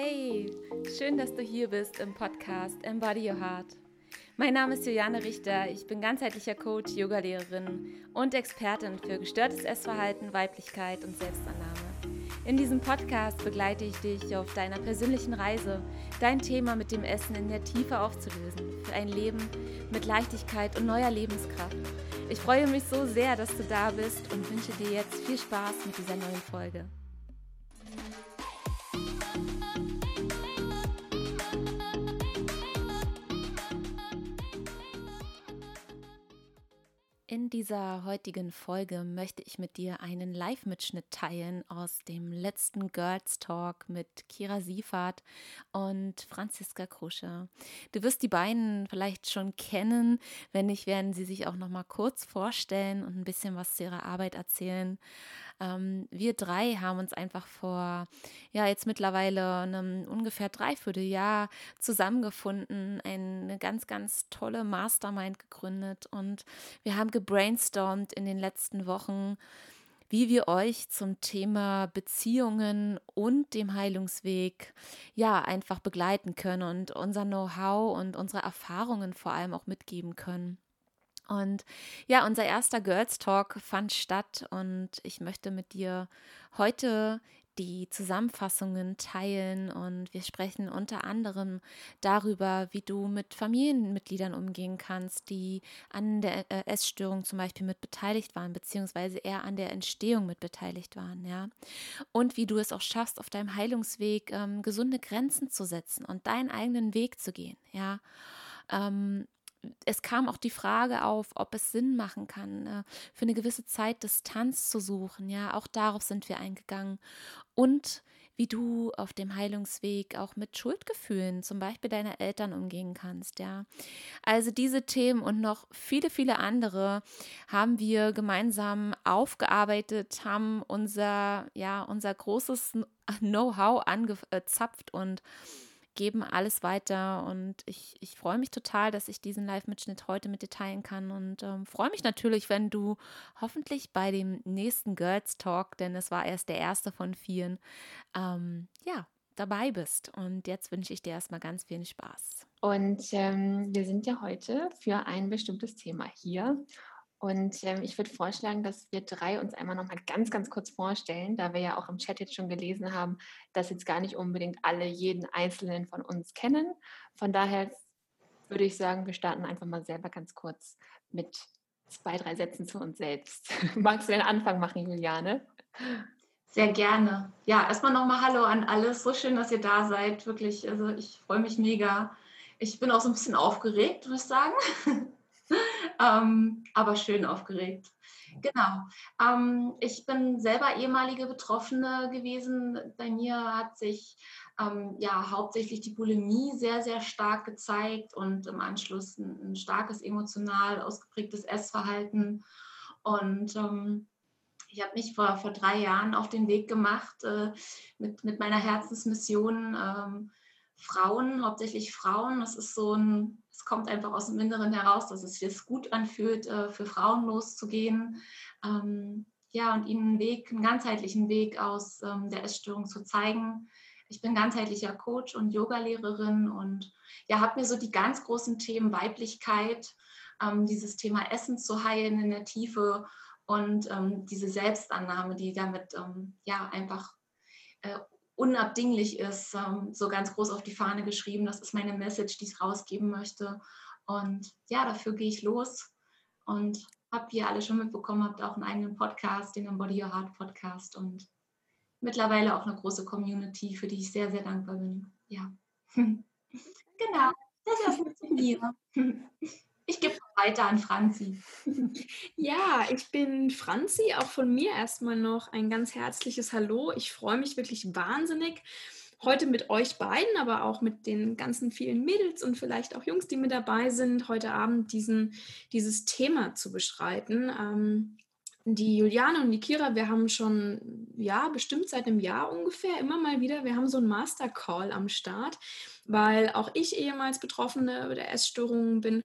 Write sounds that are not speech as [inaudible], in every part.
Hey, schön, dass du hier bist im Podcast Embody Your Heart. Mein Name ist Juliane Richter, ich bin ganzheitlicher Coach, Yogalehrerin und Expertin für gestörtes Essverhalten, Weiblichkeit und Selbstannahme. In diesem Podcast begleite ich dich auf deiner persönlichen Reise, dein Thema mit dem Essen in der Tiefe aufzulösen, für ein Leben mit Leichtigkeit und neuer Lebenskraft. Ich freue mich so sehr, dass du da bist und wünsche dir jetzt viel Spaß mit dieser neuen Folge. Dieser heutigen Folge möchte ich mit dir einen Live-Mitschnitt teilen aus dem letzten Girls Talk mit Kira Siefert und Franziska Krusche. Du wirst die beiden vielleicht schon kennen. Wenn nicht, werden sie sich auch noch mal kurz vorstellen und ein bisschen was zu ihrer Arbeit erzählen. Ähm, wir drei haben uns einfach vor, ja, jetzt mittlerweile einem ungefähr Dreivierteljahr zusammengefunden, eine ganz, ganz tolle Mastermind gegründet und wir haben gebrainstormt in den letzten Wochen, wie wir euch zum Thema Beziehungen und dem Heilungsweg ja einfach begleiten können und unser Know-how und unsere Erfahrungen vor allem auch mitgeben können. Und ja, unser erster Girls Talk fand statt und ich möchte mit dir heute die Zusammenfassungen teilen und wir sprechen unter anderem darüber, wie du mit Familienmitgliedern umgehen kannst, die an der äh, Essstörung zum Beispiel mit beteiligt waren, beziehungsweise eher an der Entstehung mit beteiligt waren, ja. Und wie du es auch schaffst, auf deinem Heilungsweg ähm, gesunde Grenzen zu setzen und deinen eigenen Weg zu gehen, ja. Ähm, es kam auch die Frage auf, ob es Sinn machen kann, äh, für eine gewisse Zeit Distanz zu suchen. Ja, auch darauf sind wir eingegangen. Und wie du auf dem Heilungsweg auch mit Schuldgefühlen, zum Beispiel deiner Eltern, umgehen kannst. Ja, also diese Themen und noch viele, viele andere haben wir gemeinsam aufgearbeitet, haben unser, ja, unser großes Know-how angezapft und geben alles weiter und ich, ich freue mich total, dass ich diesen Live-Mitschnitt heute mit dir teilen kann und ähm, freue mich natürlich, wenn du hoffentlich bei dem nächsten Girls Talk, denn es war erst der erste von vieren, ähm, ja, dabei bist. Und jetzt wünsche ich dir erstmal ganz viel Spaß. Und ähm, wir sind ja heute für ein bestimmtes Thema hier. Und ähm, ich würde vorschlagen, dass wir drei uns einmal noch mal ganz, ganz kurz vorstellen, da wir ja auch im Chat jetzt schon gelesen haben, dass jetzt gar nicht unbedingt alle jeden Einzelnen von uns kennen. Von daher würde ich sagen, wir starten einfach mal selber ganz kurz mit zwei, drei Sätzen zu uns selbst. [laughs] Magst du den Anfang machen, Juliane? Sehr gerne. Ja, erstmal nochmal Hallo an alle. So schön, dass ihr da seid. Wirklich, also ich freue mich mega. Ich bin auch so ein bisschen aufgeregt, würde ich sagen. [laughs] [laughs] ähm, aber schön aufgeregt. Genau. Ähm, ich bin selber ehemalige Betroffene gewesen. Bei mir hat sich ähm, ja hauptsächlich die Bulimie sehr, sehr stark gezeigt und im Anschluss ein, ein starkes emotional ausgeprägtes Essverhalten. Und ähm, ich habe mich vor, vor drei Jahren auf den Weg gemacht äh, mit, mit meiner Herzensmission. Ähm, Frauen, hauptsächlich Frauen, das ist so ein es kommt einfach aus dem Inneren heraus, dass es sich gut anfühlt, äh, für Frauen loszugehen. Ähm, ja, und ihnen einen Weg, einen ganzheitlichen Weg aus ähm, der Essstörung zu zeigen. Ich bin ganzheitlicher Coach und Yogalehrerin und ja, habe mir so die ganz großen Themen Weiblichkeit, ähm, dieses Thema Essen zu heilen in der Tiefe und diese Selbstannahme, die damit ja einfach äh, unabdinglich ist, ähm, so ganz groß auf die Fahne geschrieben. Das ist meine Message, die ich rausgeben möchte. Und ja, dafür gehe ich los und habe, wie ihr alle schon mitbekommen habt, auch einen eigenen Podcast, den Embody Your Heart Podcast und mittlerweile auch eine große Community, für die ich sehr, sehr dankbar bin. Ja, [laughs] genau, das ist mir. [laughs] [laughs] Ich gebe weiter an Franzi. Ja, ich bin Franzi. Auch von mir erstmal noch ein ganz herzliches Hallo. Ich freue mich wirklich wahnsinnig, heute mit euch beiden, aber auch mit den ganzen vielen Mädels und vielleicht auch Jungs, die mit dabei sind, heute Abend diesen, dieses Thema zu beschreiten. Ähm, die Juliane und die Kira, wir haben schon, ja, bestimmt seit einem Jahr ungefähr immer mal wieder, wir haben so einen Master-Call am Start, weil auch ich ehemals Betroffene der Essstörungen bin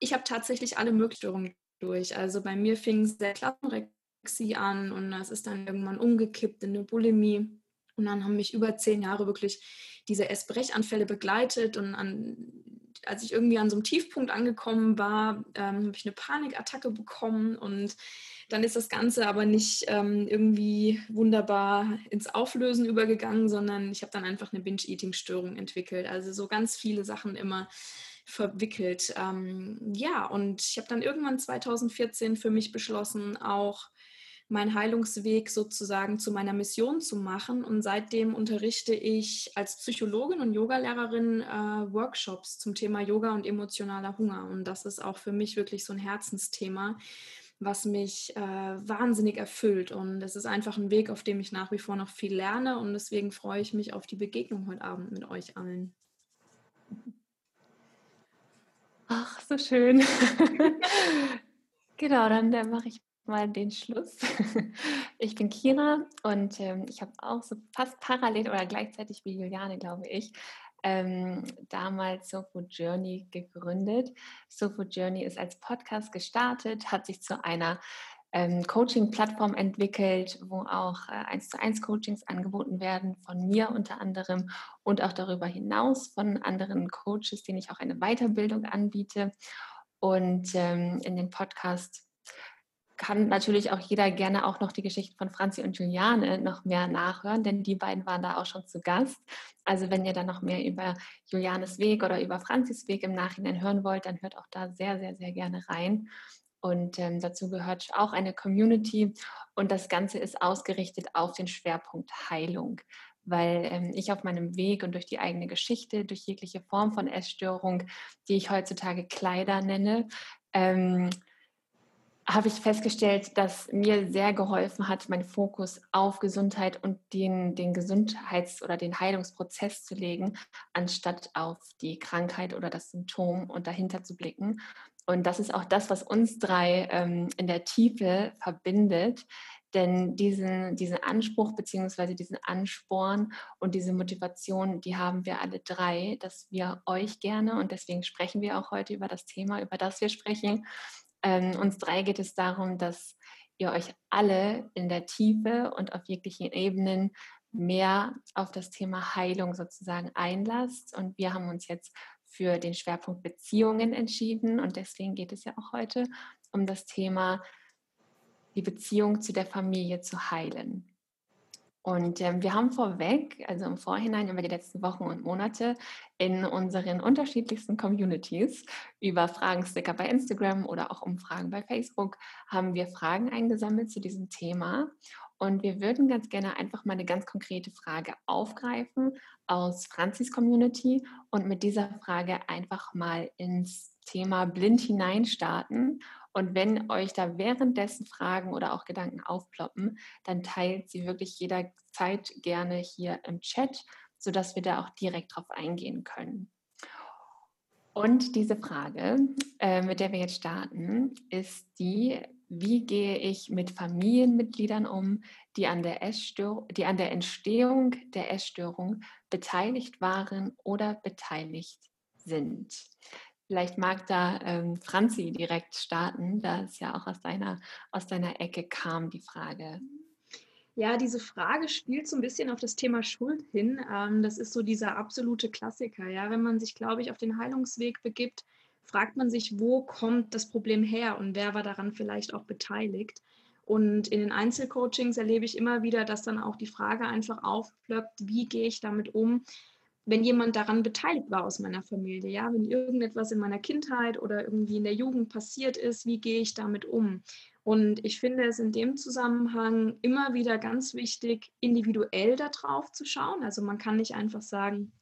ich habe tatsächlich alle Möglichkeiten durch. Also bei mir fing es der Klassenrexie an und das ist dann irgendwann umgekippt in eine Bulimie. Und dann haben mich über zehn Jahre wirklich diese Essbrechanfälle begleitet. Und an, als ich irgendwie an so einem Tiefpunkt angekommen war, ähm, habe ich eine Panikattacke bekommen und dann ist das Ganze aber nicht ähm, irgendwie wunderbar ins Auflösen übergegangen, sondern ich habe dann einfach eine Binge-Eating-Störung entwickelt. Also so ganz viele Sachen immer verwickelt. Ähm, ja, und ich habe dann irgendwann 2014 für mich beschlossen, auch meinen Heilungsweg sozusagen zu meiner Mission zu machen. Und seitdem unterrichte ich als Psychologin und Yogalehrerin äh, Workshops zum Thema Yoga und emotionaler Hunger. Und das ist auch für mich wirklich so ein Herzensthema, was mich äh, wahnsinnig erfüllt. Und es ist einfach ein Weg, auf dem ich nach wie vor noch viel lerne. Und deswegen freue ich mich auf die Begegnung heute Abend mit euch allen. Ach, so schön. [laughs] genau, dann, dann mache ich mal den Schluss. [laughs] Ich bin Kira und ähm, ich habe auch so fast parallel oder gleichzeitig wie Juliane, glaube ich, ähm, damals Sofu Journey gegründet. Sofu Journey ist als Podcast gestartet, hat sich zu einer ähm, Coaching-Plattform entwickelt, wo auch äh, 1 zu 1 Coachings angeboten werden, von mir unter anderem und auch darüber hinaus von anderen Coaches, denen ich auch eine Weiterbildung anbiete. Und ähm, in den Podcast kann natürlich auch jeder gerne auch noch die Geschichte von Franzi und Juliane noch mehr nachhören, denn die beiden waren da auch schon zu Gast. Also wenn ihr dann noch mehr über Julianes Weg oder über Franzis Weg im Nachhinein hören wollt, dann hört auch da sehr, sehr, sehr gerne rein. Und ähm, dazu gehört auch eine Community und das Ganze ist ausgerichtet auf den Schwerpunkt Heilung, weil ähm, ich auf meinem Weg und durch die eigene Geschichte, durch jegliche Form von Essstörung, die ich heutzutage Kleider nenne, ähm, habe ich festgestellt, dass mir sehr geholfen hat, meinen Fokus auf Gesundheit und den, den Gesundheits- oder den Heilungsprozess zu legen, anstatt auf die Krankheit oder das Symptom und dahinter zu blicken. Und das ist auch das, was uns drei ähm, in der Tiefe verbindet. Denn diesen, diesen Anspruch bzw. diesen Ansporn und diese Motivation, die haben wir alle drei, dass wir euch gerne, und deswegen sprechen wir auch heute über das Thema, über das wir sprechen, ähm, uns drei geht es darum, dass ihr euch alle in der Tiefe und auf jeglichen Ebenen mehr auf das Thema Heilung sozusagen einlasst. Und wir haben uns jetzt für den Schwerpunkt Beziehungen entschieden. Und deswegen geht es ja auch heute um das Thema, die Beziehung zu der Familie zu heilen. Und ähm, wir haben vorweg, also im Vorhinein über die letzten Wochen und Monate in unseren unterschiedlichsten Communities über Fragensticker bei Instagram oder auch Umfragen bei Facebook, haben wir Fragen eingesammelt zu diesem Thema. Und wir würden ganz gerne einfach mal eine ganz konkrete Frage aufgreifen aus Franzis Community und mit dieser Frage einfach mal ins Thema blind hineinstarten und wenn euch da währenddessen Fragen oder auch Gedanken aufploppen, dann teilt sie wirklich jederzeit gerne hier im Chat, sodass wir da auch direkt drauf eingehen können. Und diese Frage, äh, mit der wir jetzt starten, ist die, wie gehe ich mit Familienmitgliedern um, die an der, die an der Entstehung der Essstörung beteiligt waren oder beteiligt sind? Vielleicht mag da ähm, Franzi direkt starten, da es ja auch aus deiner, aus deiner Ecke kam, die Frage. Ja, diese Frage spielt so ein bisschen auf das Thema Schuld hin. Ähm, das ist so dieser absolute Klassiker. Ja, wenn man sich, glaube ich, auf den Heilungsweg begibt, fragt man sich, wo kommt das Problem her und wer war daran vielleicht auch beteiligt. Und in den Einzelcoachings erlebe ich immer wieder, dass dann auch die Frage einfach aufploppt, wie gehe ich damit um, wenn jemand daran beteiligt war aus meiner Familie, ja, wenn irgendetwas in meiner Kindheit oder irgendwie in der Jugend passiert ist, wie gehe ich damit um? Und ich finde es in dem Zusammenhang immer wieder ganz wichtig, individuell darauf zu schauen. Also man kann nicht einfach sagen,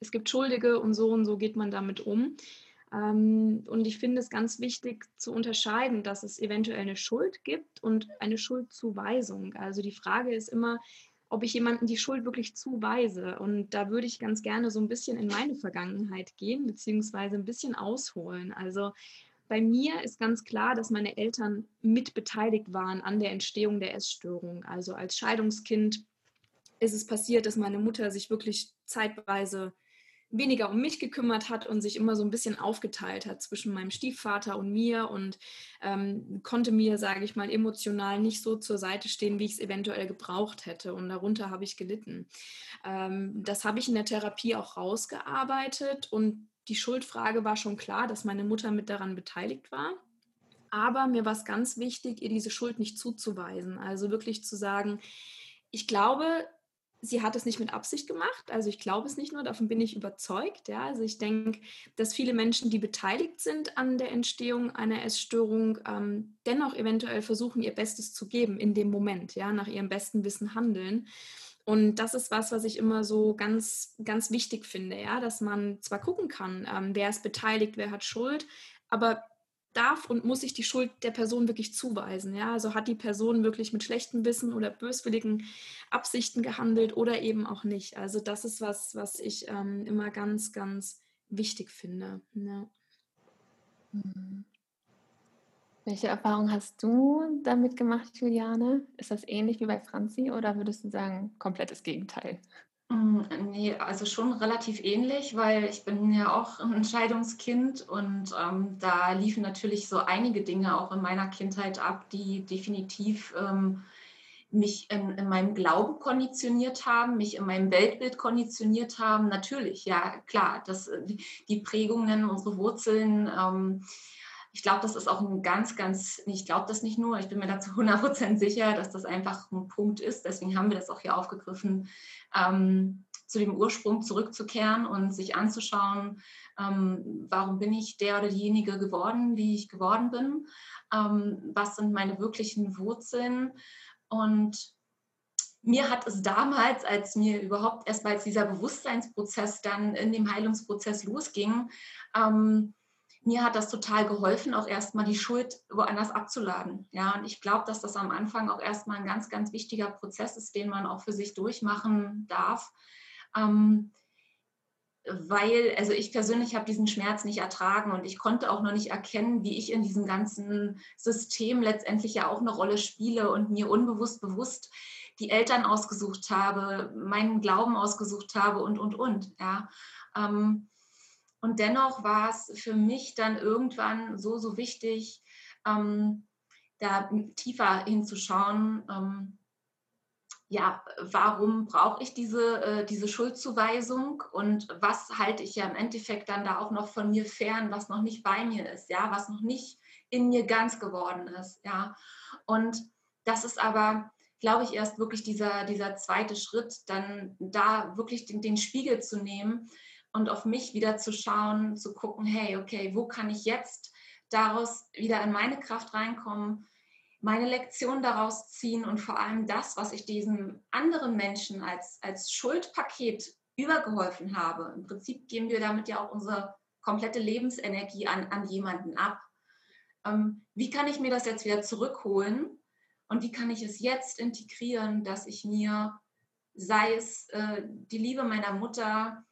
es gibt Schuldige und so und so geht man damit um. Ähm, und ich finde es ganz wichtig zu unterscheiden, dass es eventuell eine Schuld gibt und eine Schuldzuweisung. Also die Frage ist immer, ob ich jemandem die Schuld wirklich zuweise. Und da würde ich ganz gerne so ein bisschen in meine Vergangenheit gehen, beziehungsweise ein bisschen ausholen. Also bei mir ist ganz klar, dass meine Eltern mitbeteiligt waren an der Entstehung der Essstörung. Also als Scheidungskind ist es passiert, dass meine Mutter sich wirklich zeitweise weniger um mich gekümmert hat und sich immer so ein bisschen aufgeteilt hat zwischen meinem Stiefvater und mir und ähm, konnte mir, sage ich mal, emotional nicht so zur Seite stehen, wie ich es eventuell gebraucht hätte. Und darunter habe ich gelitten. Ähm, das habe ich in der Therapie auch rausgearbeitet und die Schuldfrage war schon klar, dass meine Mutter mit daran beteiligt war. Aber mir war es ganz wichtig, ihr diese Schuld nicht zuzuweisen. Also wirklich zu sagen, ich glaube, sie hat es nicht mit Absicht gemacht. Also ich glaube es nicht nur, davon bin ich überzeugt. Ja? Also ich denke, dass viele Menschen, die beteiligt sind an der Entstehung einer Essstörung, ähm, dennoch eventuell versuchen, ihr Bestes zu geben in dem Moment, ja, nach ihrem besten Wissen handeln. Und das ist was, was ich immer so ganz, ganz wichtig finde, ja, dass man zwar gucken kann, ähm, wer ist beteiligt, wer hat Schuld, aber darf und muss ich die Schuld der Person wirklich zuweisen. Ja? Also hat die Person wirklich mit schlechtem Wissen oder böswilligen Absichten gehandelt oder eben auch nicht. Also das ist was, was ich ähm, immer ganz, ganz wichtig finde. Ja. Mhm. Welche Erfahrung hast du damit gemacht, Juliane? Ist das ähnlich wie bei Franzi oder würdest du sagen, komplettes Gegenteil? Mm, nee, also schon relativ ähnlich, weil ich bin ja auch ein Entscheidungskind und ähm, da liefen natürlich so einige Dinge auch in meiner Kindheit ab, die definitiv ähm, mich in, in, meinem Glauben konditioniert haben, mich in meinem Weltbild konditioniert haben. Natürlich, ja klar, das, die Prägungen, unsere Wurzeln. Ähm, ich glaube, das ist auch ein ganz, ganz, ich glaube das nicht nur, ich bin mir dazu 100% sicher, dass das einfach ein Punkt ist. Deswegen haben wir das auch hier aufgegriffen, ähm, zu dem Ursprung zurückzukehren und sich anzuschauen, ähm, warum bin ich der oder diejenige geworden, wie ich geworden bin, ähm, was sind meine wirklichen Wurzeln. Und mir hat es damals, als mir überhaupt erst mal dieser Bewusstseinsprozess dann in dem Heilungsprozess losging, ähm, mir hat das total geholfen, auch erstmal die Schuld woanders abzuladen. Ja, und ich glaube, dass das am Anfang auch erstmal ein ganz, ganz wichtiger Prozess ist, den man auch für sich durchmachen darf. Ähm, weil, also ich persönlich habe diesen Schmerz nicht ertragen und ich konnte auch noch nicht erkennen, wie ich in diesem ganzen System letztendlich ja auch eine Rolle spiele und mir unbewusst bewusst die Eltern ausgesucht habe, meinen Glauben ausgesucht habe und, und, und. Ja. Ähm, und dennoch war es für mich dann irgendwann so, so wichtig, ähm, da tiefer hinzuschauen. Ähm, ja, warum brauche ich diese, äh, diese Schuldzuweisung und was halte ich ja im Endeffekt dann da auch noch von mir fern, was noch nicht bei mir ist, ja, was noch nicht in mir ganz geworden ist, ja. Und das ist aber, glaube ich, erst wirklich dieser, dieser zweite Schritt, dann da wirklich den, den Spiegel zu nehmen und auf mich wieder zu schauen, zu gucken, hey, okay, wo kann ich jetzt daraus wieder in meine Kraft reinkommen, meine Lektion daraus ziehen und vor allem das, was ich diesem anderen Menschen als, als Schuldpaket übergeholfen habe. Im Prinzip geben wir damit ja auch unsere komplette Lebensenergie an, an jemanden ab. Ähm, wie kann ich mir das jetzt wieder zurückholen und wie kann ich es jetzt integrieren, dass ich mir, sei es äh, die Liebe meiner Mutter,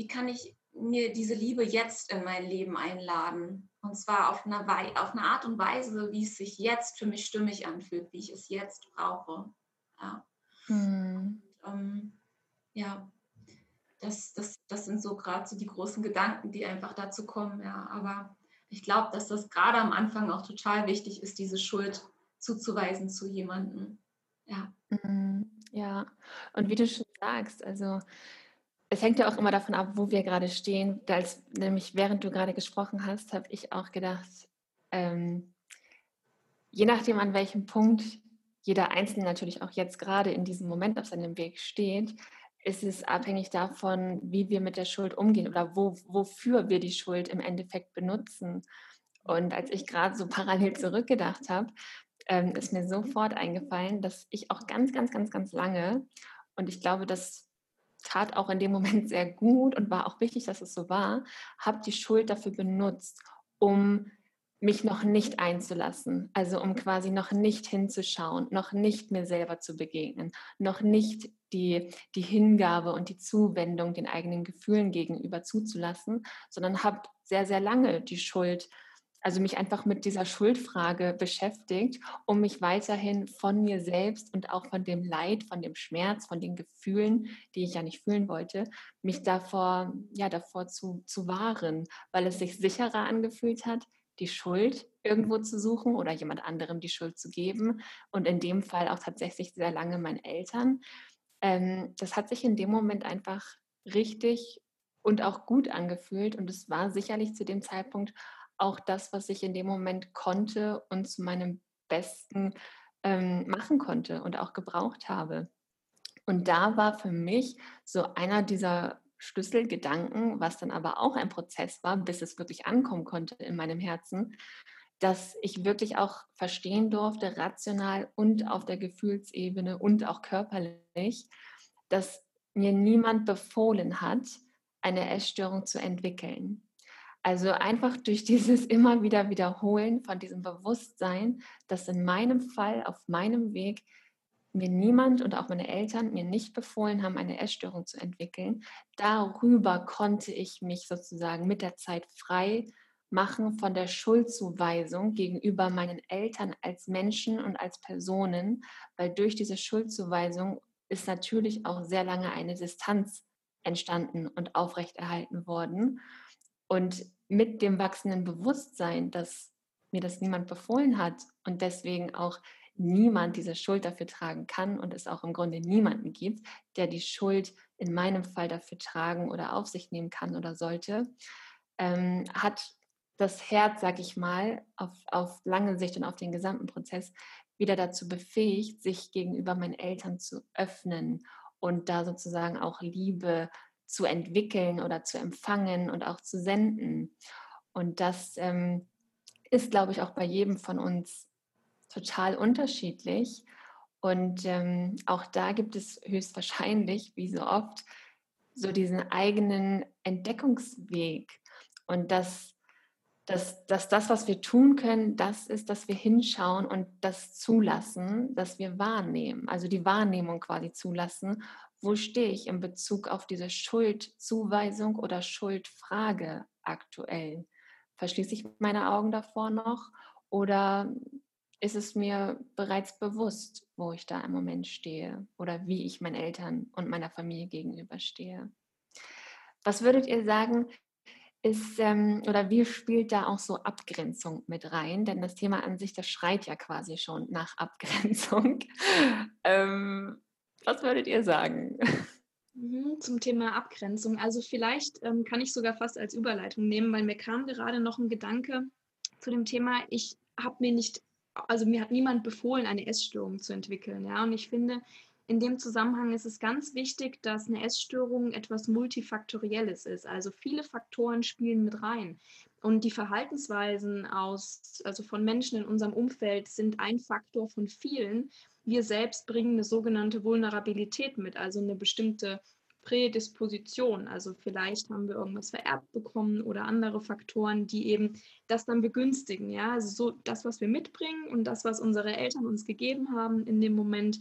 wie kann ich mir diese Liebe jetzt in mein Leben einladen? Und zwar auf eine, auf eine Art und Weise, wie es sich jetzt für mich stimmig anfühlt, wie ich es jetzt brauche. Ja, hm. ähm, ja das, das, das sind so gerade so die großen Gedanken, die einfach dazu kommen. Ja. Aber ich glaube, dass das gerade am Anfang auch total wichtig ist, diese Schuld zuzuweisen zu jemandem. Ja. Hm, ja, und wie du schon sagst, also es hängt ja auch immer davon ab, wo wir gerade stehen. Als, nämlich während du gerade gesprochen hast, habe ich auch gedacht, ähm, je nachdem, an welchem Punkt jeder Einzelne natürlich auch jetzt gerade in diesem Moment auf seinem Weg steht, ist es abhängig davon, wie wir mit der Schuld umgehen oder wo, wofür wir die Schuld im Endeffekt benutzen. Und als ich gerade so [laughs] parallel zurückgedacht habe, ähm, ist mir sofort eingefallen, dass ich auch ganz, ganz, ganz, ganz lange, und ich glaube, dass tat auch in dem Moment sehr gut und war auch wichtig, dass es so war, habe die Schuld dafür benutzt, um mich noch nicht einzulassen, also um quasi noch nicht hinzuschauen, noch nicht mir selber zu begegnen, noch nicht die, die Hingabe und die Zuwendung den eigenen Gefühlen gegenüber zuzulassen, sondern habe sehr, sehr lange die Schuld also mich einfach mit dieser Schuldfrage beschäftigt, um mich weiterhin von mir selbst und auch von dem Leid, von dem Schmerz, von den Gefühlen, die ich ja nicht fühlen wollte, mich davor, ja, davor zu, zu wahren, weil es sich sicherer angefühlt hat, die Schuld irgendwo zu suchen oder jemand anderem die Schuld zu geben und in dem Fall auch tatsächlich sehr lange meinen Eltern. Ähm, das hat sich in dem Moment einfach richtig und auch gut angefühlt und es war sicherlich zu dem Zeitpunkt auch das, was ich in dem Moment konnte und zu meinem Besten ähm, machen konnte und auch gebraucht habe. Und da war für mich so einer dieser Schlüsselgedanken, was dann aber auch ein Prozess war, bis es wirklich ankommen konnte in meinem Herzen, dass ich wirklich auch verstehen durfte, rational und auf der Gefühlsebene und auch körperlich, dass mir niemand befohlen hat, eine Essstörung zu entwickeln. Also einfach durch dieses immer wieder Wiederholen von diesem Bewusstsein, dass in meinem Fall, auf meinem Weg, mir niemand und auch meine Eltern mir nicht befohlen haben, eine Essstörung zu entwickeln. Darüber konnte ich mich sozusagen mit der Zeit frei machen von der Schuldzuweisung gegenüber meinen Eltern als Menschen und als Personen, weil durch diese Schuldzuweisung ist natürlich auch sehr lange eine Distanz entstanden und aufrechterhalten worden. Und mit dem wachsenden Bewusstsein, dass mir das niemand befohlen hat und deswegen auch niemand diese Schuld dafür tragen kann und es auch im Grunde niemanden gibt, der die Schuld in meinem Fall dafür tragen oder auf sich nehmen kann oder sollte, ähm, hat das Herz, sag ich mal, auf, auf lange Sicht und auf den gesamten Prozess wieder dazu befähigt, sich gegenüber meinen Eltern zu öffnen und da sozusagen auch Liebe zu entwickeln oder zu empfangen und auch zu senden. Und das ähm, ist, glaube ich, auch bei jedem von uns total unterschiedlich. Und ähm, auch da gibt es höchstwahrscheinlich, wie so oft, so diesen eigenen Entdeckungsweg. Und dass, dass, dass das, was wir tun können, das ist, dass wir hinschauen und das zulassen, dass wir wahrnehmen, also die Wahrnehmung quasi zulassen wo stehe ich in Bezug auf diese Schuldzuweisung oder Schuldfrage aktuell? Verschließe ich meine Augen davor noch oder ist es mir bereits bewusst, wo ich da im Moment stehe oder wie ich meinen Eltern und meiner Familie gegenüberstehe? Was würdet ihr sagen, ist ähm, oder wie spielt da auch so Abgrenzung mit rein? Denn das Thema an sich, das schreit ja quasi schon nach Abgrenzung. [laughs] ähm, was würdet ihr sagen? Mhm, zum Thema Abgrenzung. Also vielleicht ähm, kann ich sogar fast als Überleitung nehmen, weil mir kam gerade noch ein Gedanke zu dem Thema, ich habe mir nicht, also mir hat niemand befohlen, eine Essstörung zu entwickeln. Ja? Und ich finde, in dem Zusammenhang ist es ganz wichtig, dass eine Essstörung etwas Multifaktorielles ist. Also viele Faktoren spielen mit rein. Und die Verhaltensweisen aus, also von Menschen in unserem Umfeld sind ein Faktor von vielen wir selbst bringen eine sogenannte Vulnerabilität mit, also eine bestimmte Prädisposition. Also vielleicht haben wir irgendwas vererbt bekommen oder andere Faktoren, die eben das dann begünstigen. Ja, also so das, was wir mitbringen und das, was unsere Eltern uns gegeben haben in dem Moment,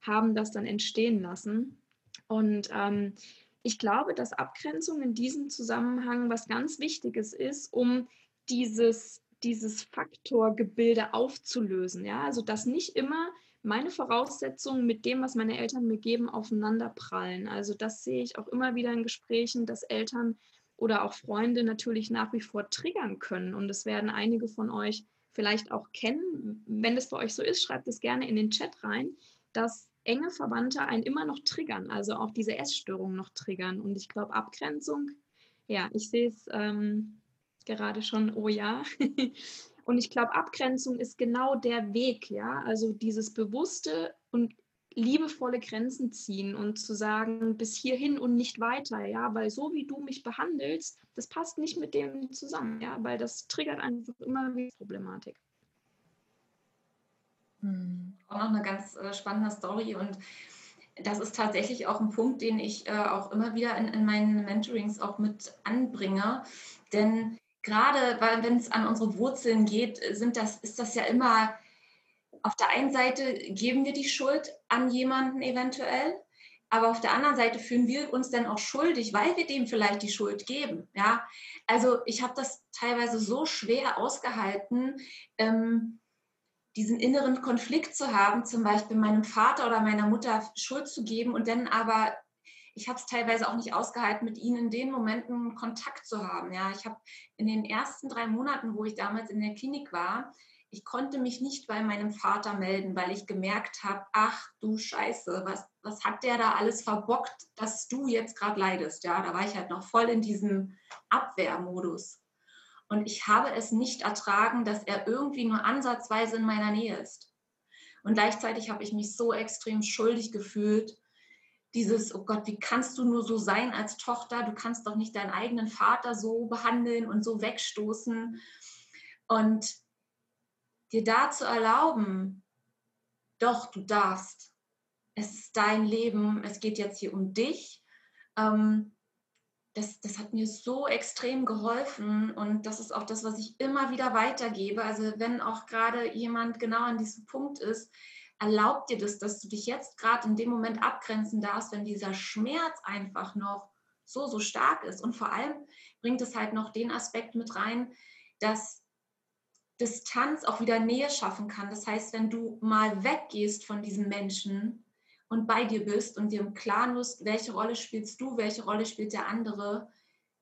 haben das dann entstehen lassen. Und ähm, ich glaube, dass Abgrenzung in diesem Zusammenhang was ganz Wichtiges ist, um dieses, dieses Faktorgebilde aufzulösen. Ja, also dass nicht immer meine Voraussetzungen mit dem, was meine Eltern mir geben, aufeinander prallen. Also das sehe ich auch immer wieder in Gesprächen, dass Eltern oder auch Freunde natürlich nach wie vor triggern können. Und das werden einige von euch vielleicht auch kennen. Wenn es bei euch so ist, schreibt es gerne in den Chat rein, dass enge Verwandte einen immer noch triggern, also auch diese Essstörungen noch triggern. Und ich glaube, Abgrenzung, ja, ich sehe es ähm, gerade schon, oh ja, [laughs] Und ich glaube, Abgrenzung ist genau der Weg, ja. Also dieses bewusste und liebevolle Grenzen ziehen und zu sagen, bis hierhin und nicht weiter, ja, weil so wie du mich behandelst, das passt nicht mit dem zusammen, ja, weil das triggert einfach immer wieder Problematik. Hm. Auch noch eine ganz äh, spannende Story und das ist tatsächlich auch ein Punkt, den ich äh, auch immer wieder in, in meinen Mentorings auch mit anbringe, denn gerade wenn es an unsere Wurzeln geht, sind das, ist das ja immer, auf der einen Seite geben wir die Schuld an jemanden eventuell, aber auf der anderen Seite fühlen wir uns dann auch schuldig, weil wir dem vielleicht die Schuld geben. Ja, also ich habe das teilweise so schwer ausgehalten, ähm, diesen inneren Konflikt zu haben, zum Beispiel meinem Vater oder meiner Mutter Schuld zu geben und dann aber ich habe es teilweise auch nicht ausgehalten, mit ihnen in den Momenten Kontakt zu haben. Ja, ich habe in den ersten drei Monaten, wo ich damals in der Klinik war, ich konnte mich nicht bei meinem Vater melden, weil ich gemerkt habe, ach du Scheiße, was, was hat der da alles verbockt, dass du jetzt gerade leidest? Ja, da war ich halt noch voll in diesem Abwehrmodus. Und ich habe es nicht ertragen, dass er irgendwie nur ansatzweise in meiner Nähe ist. Und gleichzeitig habe ich mich so extrem schuldig gefühlt. Dieses, oh Gott, wie kannst du nur so sein als Tochter? Du kannst doch nicht deinen eigenen Vater so behandeln und so wegstoßen. Und dir da zu erlauben, doch, du darfst. Es ist dein Leben, es geht jetzt hier um dich. Ähm, das, das hat mir so extrem geholfen und das ist auch das, was ich immer wieder weitergebe. Also wenn auch gerade jemand genau an diesem Punkt ist, erlaubt dir das, dass du dich jetzt gerade in dem Moment abgrenzen darfst, wenn dieser Schmerz einfach noch so, so stark ist. Und vor allem bringt es halt noch den Aspekt mit rein, dass Distanz auch wieder Nähe schaffen kann. Das heißt, wenn du mal weggehst von diesem Menschen und bei dir bist und dir im Klaren bist, welche Rolle spielst du, welche Rolle spielt der andere,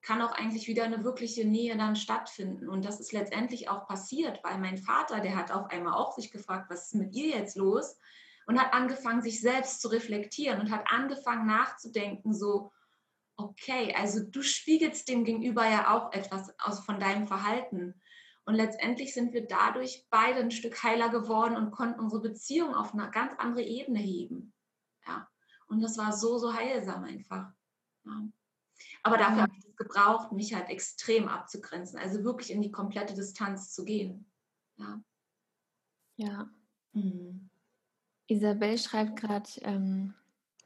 kann auch eigentlich wieder eine wirkliche Nähe dann stattfinden. Und das ist letztendlich auch passiert, weil mein Vater, der hat auf einmal auch sich gefragt, was ist mit ihr jetzt los? Und hat angefangen, sich selbst zu reflektieren und hat angefangen nachzudenken, so, okay, also du spiegelst dem Gegenüber ja auch etwas aus von deinem Verhalten. Und letztendlich sind wir dadurch beide ein Stück heiler geworden und konnten unsere Beziehung auf eine ganz andere Ebene heben. Ja. Und das war so, so heilsam einfach. Ja. Aber dafür habe ich es gebraucht, mich halt extrem abzugrenzen, also wirklich in die komplette Distanz zu gehen. Ja. Ja. Mhm. Isabel schreibt gerade ähm,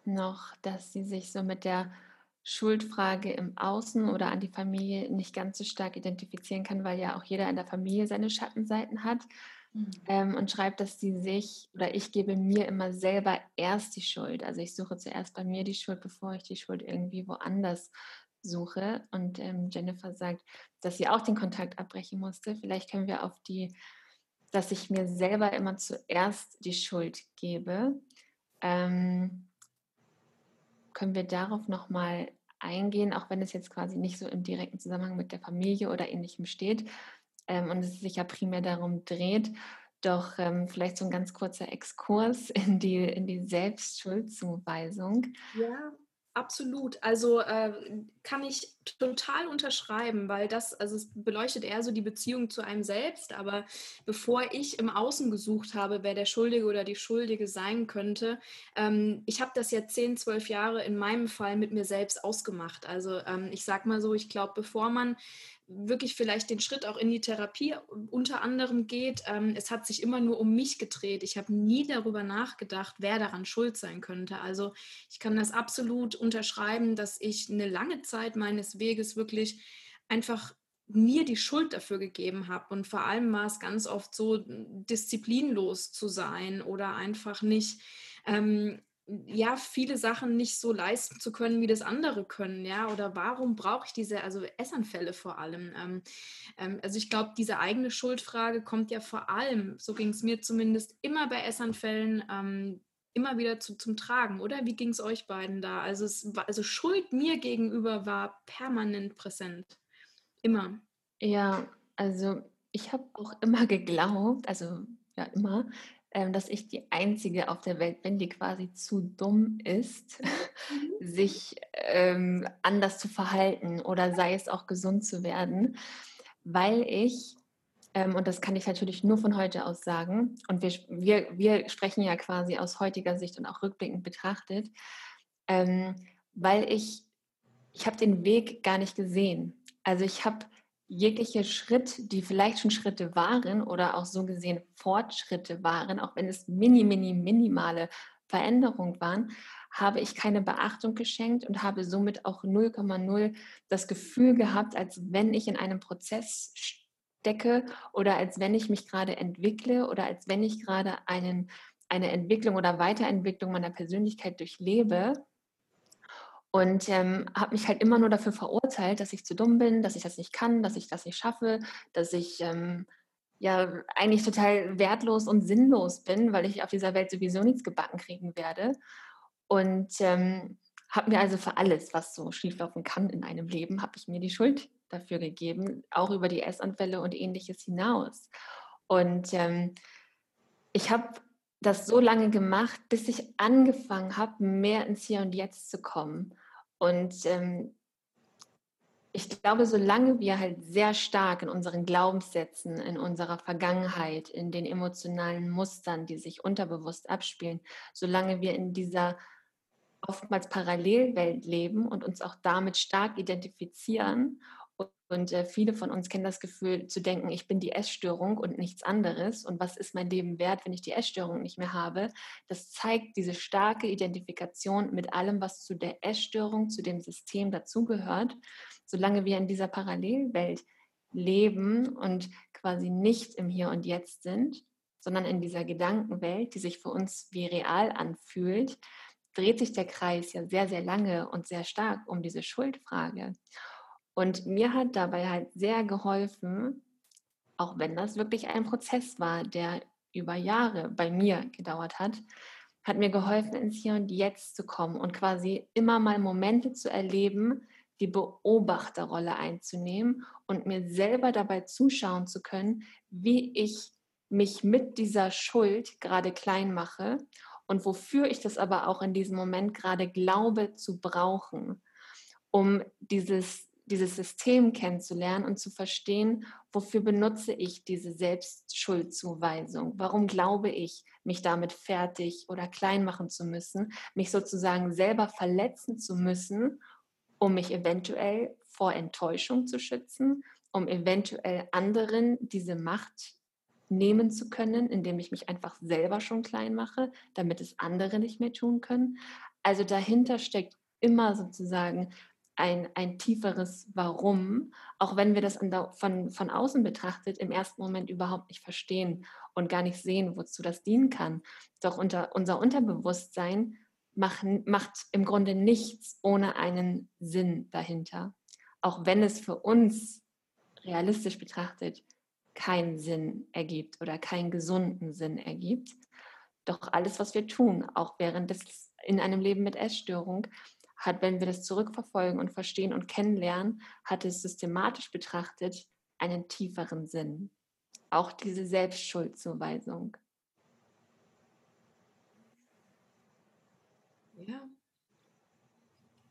noch, dass sie sich so mit der Schuldfrage im Außen oder an die Familie nicht ganz so stark identifizieren kann, weil ja auch jeder in der Familie seine Schattenseiten hat. Mhm. Ähm, und schreibt, dass sie sich oder ich gebe mir immer selber erst die Schuld. Also ich suche zuerst bei mir die Schuld, bevor ich die Schuld irgendwie woanders suche. Und ähm, Jennifer sagt, dass sie auch den Kontakt abbrechen musste. Vielleicht können wir auf die, dass ich mir selber immer zuerst die Schuld gebe. Ähm, können wir darauf nochmal eingehen, auch wenn es jetzt quasi nicht so im direkten Zusammenhang mit der Familie oder ähnlichem steht ähm, und es sich ja primär darum dreht. Doch ähm, vielleicht so ein ganz kurzer Exkurs in die, in die Selbstschuldzuweisung. Ja, Absolut. Also äh, kann ich total unterschreiben, weil das, also es beleuchtet eher so die Beziehung zu einem selbst. Aber bevor ich im Außen gesucht habe, wer der Schuldige oder die Schuldige sein könnte, ähm, ich habe das jetzt 10, 12 Jahre in meinem Fall mit mir selbst ausgemacht. Also ähm, ich sag mal so, ich glaube, bevor man wirklich vielleicht den Schritt auch in die Therapie unter anderem geht. Ähm, es hat sich immer nur um mich gedreht. Ich habe nie darüber nachgedacht, wer daran schuld sein könnte. Also ich kann das absolut unterschreiben, dass ich eine lange Zeit meines Weges wirklich einfach mir die Schuld dafür gegeben habe. Und vor allem war es ganz oft so, disziplinlos zu sein oder einfach nicht ähm, ja, viele Sachen nicht so leisten zu können, wie das andere können, ja, oder warum brauche ich diese, also Essanfälle vor allem. Ähm, ähm, also ich glaube, diese eigene Schuldfrage kommt ja vor allem, so ging es mir zumindest immer bei Essanfällen, ähm, immer wieder zu, zum Tragen, oder? Wie ging es euch beiden da? Also, es war, also Schuld mir gegenüber war permanent präsent. Immer. Ja, also ich habe auch immer geglaubt, also ja immer, ähm, dass ich die Einzige auf der Welt bin, die quasi zu dumm ist, mhm. [laughs] sich ähm, anders zu verhalten oder sei es auch gesund zu werden, weil ich, ähm, und das kann ich natürlich nur von heute aus sagen, und wir, wir, wir sprechen ja quasi aus heutiger Sicht und auch rückblickend betrachtet, ähm, weil ich, ich habe den Weg gar nicht gesehen. Also ich habe jegliche Schritt, die vielleicht schon Schritte waren oder auch so gesehen Fortschritte waren, auch wenn es mini, mini, minimale Veränderungen waren, habe ich keine Beachtung geschenkt und habe somit auch 0,0 das Gefühl gehabt, als wenn ich in einem Prozess stecke oder als wenn ich mich gerade entwickle oder als wenn ich gerade einen, eine Entwicklung oder Weiterentwicklung meiner Persönlichkeit durchlebe Und ähm, habe mich halt immer nur dafür verurteilt, dass ich zu dumm bin, dass ich das nicht kann, dass ich das nicht schaffe, dass ich ähm, ja eigentlich total wertlos und sinnlos bin, weil ich auf dieser Welt sowieso nichts gebacken kriegen werde. Und ähm, habe mir also für alles, was so schieflaufen kann in einem Leben, habe ich mir die Schuld dafür gegeben, auch über die Essanfälle und ähnliches hinaus. Und ähm, ich habe das so lange gemacht, bis ich angefangen habe, mehr ins Hier und Jetzt zu kommen. Und ähm, ich glaube, solange wir halt sehr stark in unseren Glaubenssätzen, in unserer Vergangenheit, in den emotionalen Mustern, die sich unterbewusst abspielen, solange wir in dieser oftmals Parallelwelt leben und uns auch damit stark identifizieren und äh, viele von uns kennen das Gefühl zu denken, ich bin die Essstörung und nichts anderes. Und was ist mein Leben wert, wenn ich die Essstörung nicht mehr habe? Das zeigt diese starke Identifikation mit allem, was zu der Essstörung, zu dem System dazugehört. Solange wir in dieser Parallelwelt leben und quasi nicht im Hier und Jetzt sind, sondern in dieser Gedankenwelt, die sich für uns wie real anfühlt, dreht sich der Kreis ja sehr, sehr lange und sehr stark um diese Schuldfrage. Und mir hat dabei halt sehr geholfen, auch wenn das wirklich ein Prozess war, der über Jahre bei mir gedauert hat, hat mir geholfen, ins Hier und Jetzt zu kommen und quasi immer mal Momente zu erleben, die Beobachterrolle einzunehmen und mir selber dabei zuschauen zu können, wie ich mich mit dieser Schuld gerade klein mache und wofür ich das aber auch in diesem Moment gerade glaube zu brauchen, um dieses dieses System kennenzulernen und zu verstehen, wofür benutze ich diese Selbstschuldzuweisung? Warum glaube ich, mich damit fertig oder klein machen zu müssen, mich sozusagen selber verletzen zu müssen, um mich eventuell vor Enttäuschung zu schützen, um eventuell anderen diese Macht nehmen zu können, indem ich mich einfach selber schon klein mache, damit es andere nicht mehr tun können. Also dahinter steckt immer sozusagen ein, ein tieferes Warum, auch wenn wir das von, von außen betrachtet im ersten Moment überhaupt nicht verstehen und gar nicht sehen, wozu das dienen kann. Doch unter, unser Unterbewusstsein macht, macht im Grunde nichts ohne einen Sinn dahinter. Auch wenn es für uns realistisch betrachtet keinen Sinn ergibt oder keinen gesunden Sinn ergibt. Doch alles, was wir tun, auch während des in einem Leben mit Essstörung, hat, wenn wir das zurückverfolgen und verstehen und kennenlernen, hat es systematisch betrachtet einen tieferen Sinn. Auch diese Selbstschuldzuweisung. Ja.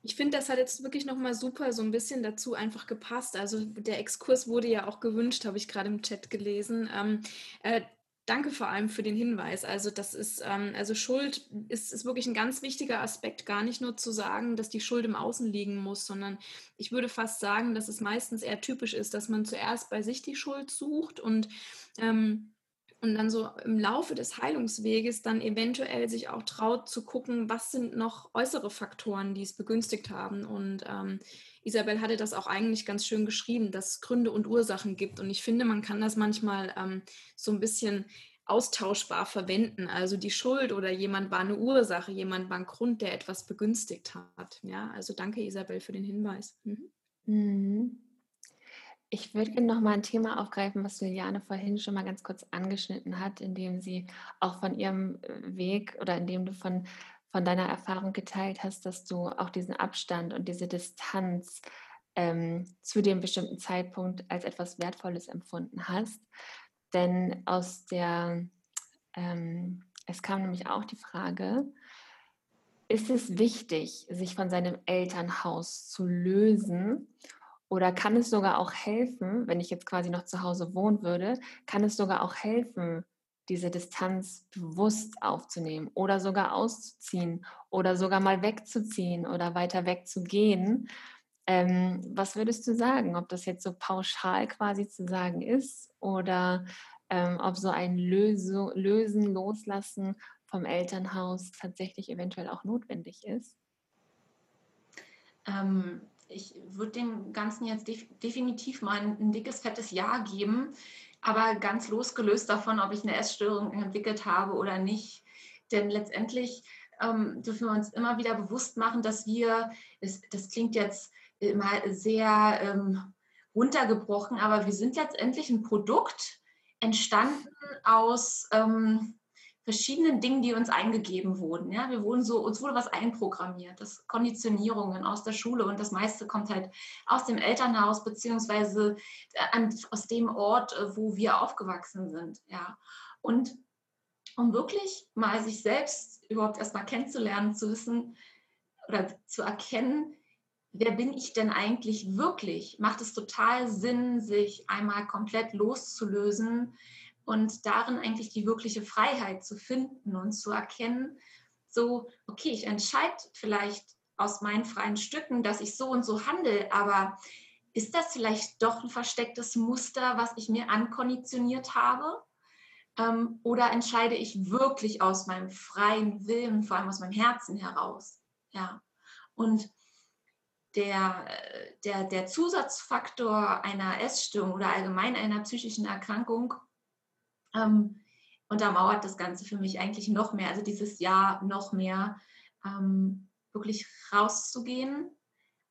Ich finde, das hat jetzt wirklich nochmal super so ein bisschen dazu einfach gepasst. Also der Exkurs wurde ja auch gewünscht, habe ich gerade im Chat gelesen. Ähm, äh, Danke vor allem für den Hinweis. Also das ist, ähm, also Schuld ist, ist wirklich ein ganz wichtiger Aspekt, gar nicht nur zu sagen, dass die Schuld im Außen liegen muss, sondern ich würde fast sagen, dass es meistens eher typisch ist, dass man zuerst bei sich die Schuld sucht und ähm, und dann so im Laufe des Heilungsweges dann eventuell sich auch traut zu gucken, was sind noch äußere Faktoren, die es begünstigt haben. Und ähm, Isabel hatte das auch eigentlich ganz schön geschrieben, dass es Gründe und Ursachen gibt. Und ich finde, man kann das manchmal ähm, so ein bisschen austauschbar verwenden. Also die Schuld oder jemand war eine Ursache, jemand war ein Grund, der etwas begünstigt hat. Ja, also danke Isabel für den Hinweis. Mhm. Mhm. Ich würde gerne noch mal ein Thema aufgreifen, was Juliane vorhin schon mal ganz kurz angeschnitten hat, indem sie auch von ihrem äh, Weg oder indem du von, von deiner Erfahrung geteilt hast, dass du auch diesen Abstand und diese Distanz ähm, zu dem bestimmten Zeitpunkt als etwas Wertvolles empfunden hast. Denn aus der, ähm, es kam nämlich auch die Frage, ist es wichtig, sich von seinem Elternhaus zu lösen oder kann es sogar auch helfen, wenn ich jetzt quasi noch zu Hause wohnen würde, kann es sogar auch helfen, diese Distanz bewusst aufzunehmen oder sogar auszuziehen oder sogar mal wegzuziehen oder weiter wegzugehen. Ähm, was würdest du sagen, ob das jetzt so pauschal quasi zu sagen ist oder ähm, ob so ein Löse, Lösen, Loslassen vom Elternhaus tatsächlich eventuell auch notwendig ist? Ähm, ich würde dem Ganzen jetzt def definitiv mal ein, ein, dickes, fettes Ja geben, aber ganz losgelöst davon, ob ich eine Essstörung entwickelt habe oder nicht. Denn letztendlich ähm, dürfen wir uns immer wieder bewusst machen, dass wir, das, das klingt jetzt immer sehr ähm, runtergebrochen, aber wir sind letztendlich ein Produkt entstanden aus ähm, verschiedenen Dingen, die uns eingegeben wurden. Ja? Wir wurden so, uns wurde was einprogrammiert, das Konditionierungen aus der Schule und das meiste kommt halt aus dem Elternhaus beziehungsweise äh, aus dem Ort, äh, wo wir aufgewachsen sind. Ja? Und um wirklich mal sich selbst überhaupt erstmal kennenzulernen, zu wissen oder zu erkennen, wer bin ich denn eigentlich wirklich, macht es total Sinn, sich einmal komplett loszulösen und darin eigentlich die wirkliche Freiheit zu finden und zu erkennen, so, okay, ich entscheide vielleicht aus meinen freien Stücken, dass ich so und so handle, aber ist das vielleicht doch ein verstecktes Muster, was ich mir ankonditioniert habe? Ähm, oder entscheide ich wirklich aus meinem freien Willen, vor allem aus meinem Herzen heraus? Ja. Und der, der, der Zusatzfaktor einer Essstörung oder allgemein einer psychischen Erkrankung ähm, untermauert das Ganze für mich eigentlich noch mehr. Also dieses Jahr noch mehr ähm, wirklich rauszugehen,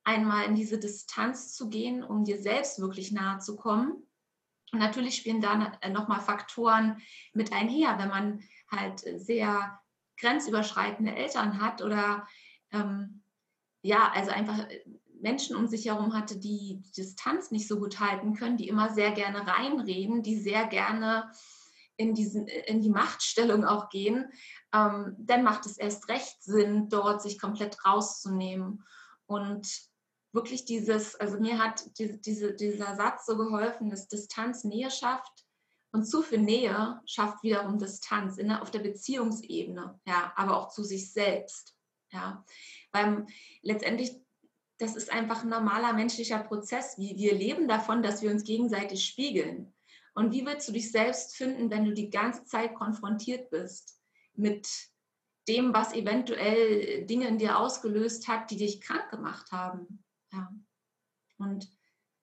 einmal in diese Distanz zu gehen, um dir selbst wirklich nahe zu kommen und natürlich spielen da äh, nochmal Faktoren mit einher, wenn man halt sehr grenzüberschreitende Eltern hat oder ähm, ja, also einfach äh, Menschen um sich herum hatte, die Distanz nicht so gut halten können, die immer sehr gerne reinreden, die sehr gerne in, diesen, in die Machtstellung auch gehen, ähm, dann macht es erst recht Sinn, dort sich komplett rauszunehmen und wirklich dieses, also mir hat diese, diese, dieser Satz so geholfen, dass Distanz Nähe schafft und zu viel Nähe schafft wiederum Distanz in, auf der Beziehungsebene, ja, aber auch zu sich selbst, ja, weil letztendlich das ist einfach ein normaler menschlicher Prozess. Wir, wir leben davon, dass wir uns gegenseitig spiegeln. Und wie willst du dich selbst finden, wenn du die ganze Zeit konfrontiert bist mit dem, was eventuell Dinge in dir ausgelöst hat, die dich krank gemacht haben? Ja. Und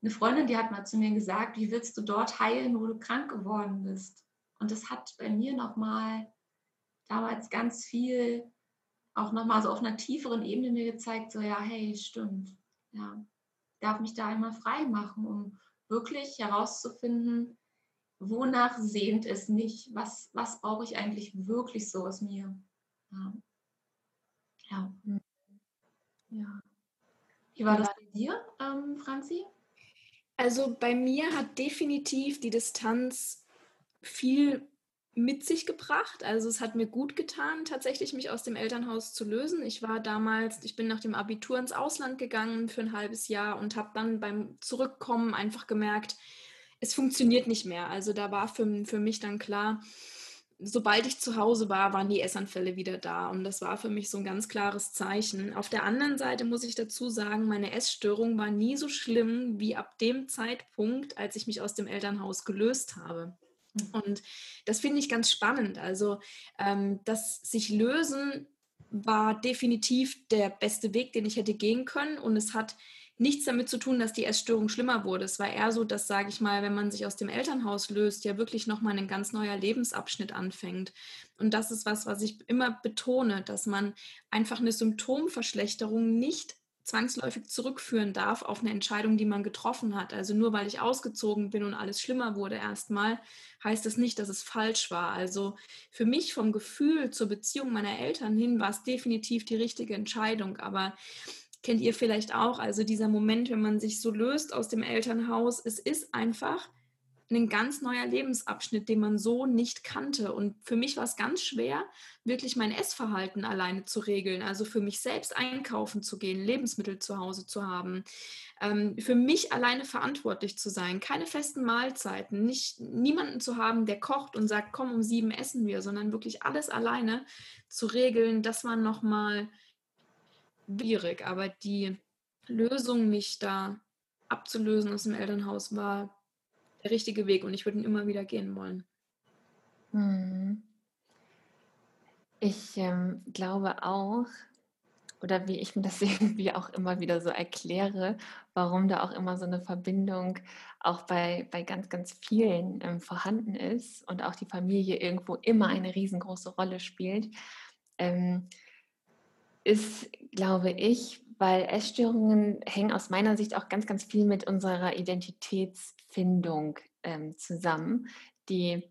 eine Freundin, die hat mal zu mir gesagt, wie willst du dort heilen, wo du krank geworden bist? Und das hat bei mir nochmal damals ganz viel, auch nochmal so auf einer tieferen Ebene mir gezeigt, so ja, hey, stimmt. Ja, darf mich da einmal frei machen, um wirklich herauszufinden, wonach sehnt es mich? Was, was brauche ich eigentlich wirklich so aus mir? Ja. Ja. ja. Wie war das bei dir, ähm, Franzi? Also bei mir hat definitiv die Distanz viel mit sich gebracht. Also es hat mir gut getan, tatsächlich mich aus dem Elternhaus zu lösen. Ich war damals, ich bin nach dem Abitur ins Ausland gegangen für ein halbes Jahr und habe dann beim Zurückkommen einfach gemerkt, es funktioniert nicht mehr. Also da war für, für mich dann klar, sobald ich zu Hause war, waren die Essanfälle wieder da. Und das war für mich so ein ganz klares Zeichen. Auf der anderen Seite muss ich dazu sagen, meine Essstörung war nie so schlimm wie ab dem Zeitpunkt, als ich mich aus dem Elternhaus gelöst habe. Mhm. Und das finde ich ganz spannend. Also ähm, das sich lösen war definitiv der beste Weg, den ich hätte gehen können. Und es hat nichts damit zu tun, dass die Essstörung schlimmer wurde. Es war eher so, dass, sage ich mal, wenn man sich aus dem Elternhaus löst, ja wirklich nochmal ein ganz neuer Lebensabschnitt anfängt. Und das ist was, was ich immer betone, dass man einfach eine Symptomverschlechterung nicht zwangsläufig zurückführen darf auf eine Entscheidung, die man getroffen hat. Also nur weil ich ausgezogen bin und alles schlimmer wurde erstmal, heißt das nicht, dass es falsch war. Also für mich vom Gefühl zur Beziehung meiner Eltern hin war es definitiv die richtige Entscheidung. Aber kennt ihr vielleicht auch. Also dieser Moment, wenn man sich so löst aus dem Elternhaus, es ist einfach ein ganz neuer Lebensabschnitt, den man so nicht kannte. Und für mich war es ganz schwer, wirklich mein Essverhalten alleine zu regeln. Also für mich selbst einkaufen zu gehen, Lebensmittel zu Hause zu haben, ähm, für mich alleine verantwortlich zu sein, keine festen Mahlzeiten, nicht niemanden zu haben, der kocht und sagt, komm um sieben essen wir, sondern wirklich alles alleine zu regeln, dass man nochmal mal schwierig, aber die Lösung, mich da abzulösen aus dem Elternhaus, war der richtige Weg und ich würde ihn immer wieder gehen wollen. Hm. Ich ähm, glaube auch, oder wie ich mir das [laughs] irgendwie auch immer wieder so erkläre, warum da auch immer so eine Verbindung auch bei, bei ganz, ganz vielen ähm, vorhanden ist und auch die Familie irgendwo immer eine riesengroße Rolle spielt. Ähm, ist, glaube ich, weil Essstörungen hängen aus meiner Sicht auch ganz, ganz viel mit unserer Identitätsfindung ähm, zusammen, die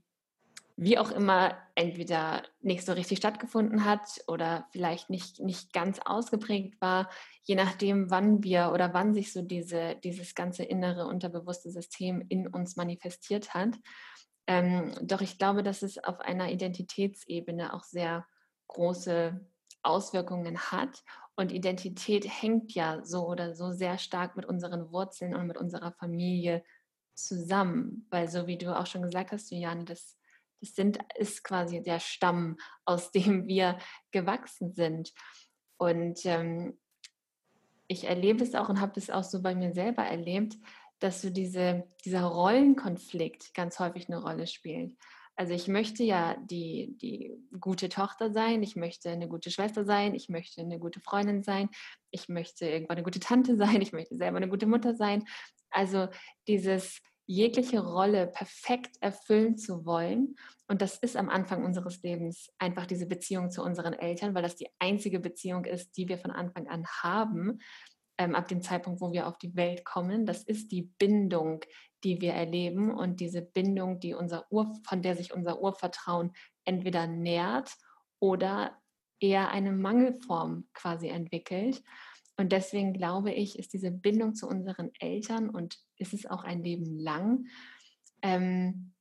wie auch immer entweder nicht so richtig stattgefunden hat oder vielleicht nicht, nicht ganz ausgeprägt war, je nachdem, wann wir oder wann sich so diese, dieses ganze innere, unterbewusste System in uns manifestiert hat. Ähm, doch ich glaube, dass es auf einer Identitätsebene auch sehr große Auswirkungen hat. Und Identität hängt ja so oder so sehr stark mit unseren Wurzeln und mit unserer Familie zusammen. Weil so wie du auch schon gesagt hast, Juliane, das das sind, ist quasi der Stamm, [laughs] aus dem wir gewachsen sind. Und ähm, ich erlebe es auch und habe es auch so bei mir selber erlebt, dass so diese, dieser Rollenkonflikt ganz häufig eine Rolle spielt. Also ich möchte ja die, die gute Tochter sein, ich möchte eine gute Schwester sein, ich möchte eine gute Freundin sein, ich möchte irgendwann eine gute Tante [laughs] sein, ich möchte selber eine gute Mutter sein. Also dieses jegliche Rolle perfekt erfüllen zu wollen. Und das ist am Anfang unseres Lebens einfach diese Beziehung zu unseren Eltern, weil das die einzige Beziehung ist, die wir von Anfang an haben, ähm, ab dem Zeitpunkt, wo wir auf die Welt kommen. Das ist die Bindung, die wir erleben und diese Bindung, die unser Ur, von der sich unser Urvertrauen entweder nährt oder eher eine Mangelform quasi entwickelt. Und deswegen glaube ich, ist diese Bindung zu unseren Eltern und ist es auch ein Leben lang ähm,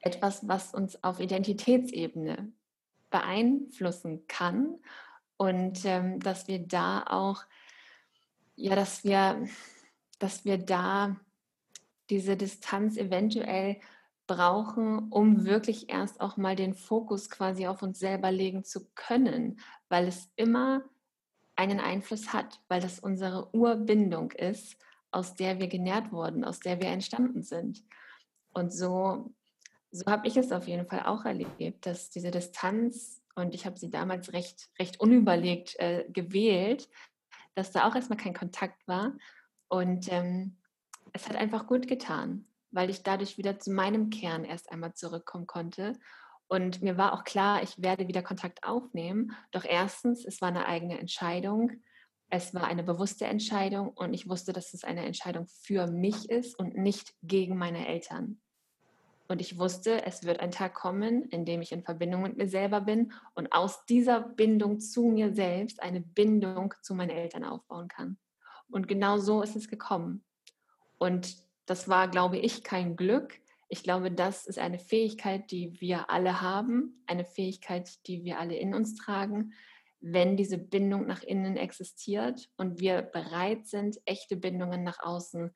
etwas, was uns auf Identitätsebene beeinflussen kann und ähm, dass wir da auch, ja, dass wir, dass wir da diese Distanz eventuell brauchen, um wirklich erst auch mal den Fokus quasi auf uns selber legen zu können, weil es immer einen Einfluss hat, weil das unsere Urbindung ist, aus der wir genährt wurden, aus der wir entstanden sind. Und so, so habe ich es auf jeden Fall auch erlebt, dass diese Distanz, und ich habe sie damals recht, recht unüberlegt äh, gewählt, dass da auch erstmal kein Kontakt war. Und ähm, es hat einfach gut getan, weil ich dadurch wieder zu meinem Kern erst einmal zurückkommen konnte und mir war auch klar, ich werde wieder Kontakt aufnehmen. Doch erstens, es war eine eigene Entscheidung. Es war eine bewusste Entscheidung und ich wusste, dass es eine Entscheidung für mich ist und nicht gegen meine Eltern. Und ich wusste, es wird ein Tag kommen, in dem ich in Verbindung mit mir selber bin und aus dieser Bindung zu mir selbst eine Bindung zu meinen Eltern aufbauen kann. Und genau so ist es gekommen. Und das war, glaube ich, kein Glück, ich glaube, das ist eine Fähigkeit, die wir alle haben, eine Fähigkeit, die wir alle in uns tragen, wenn diese Bindung nach innen existiert und wir bereit sind, echte Bindungen nach außen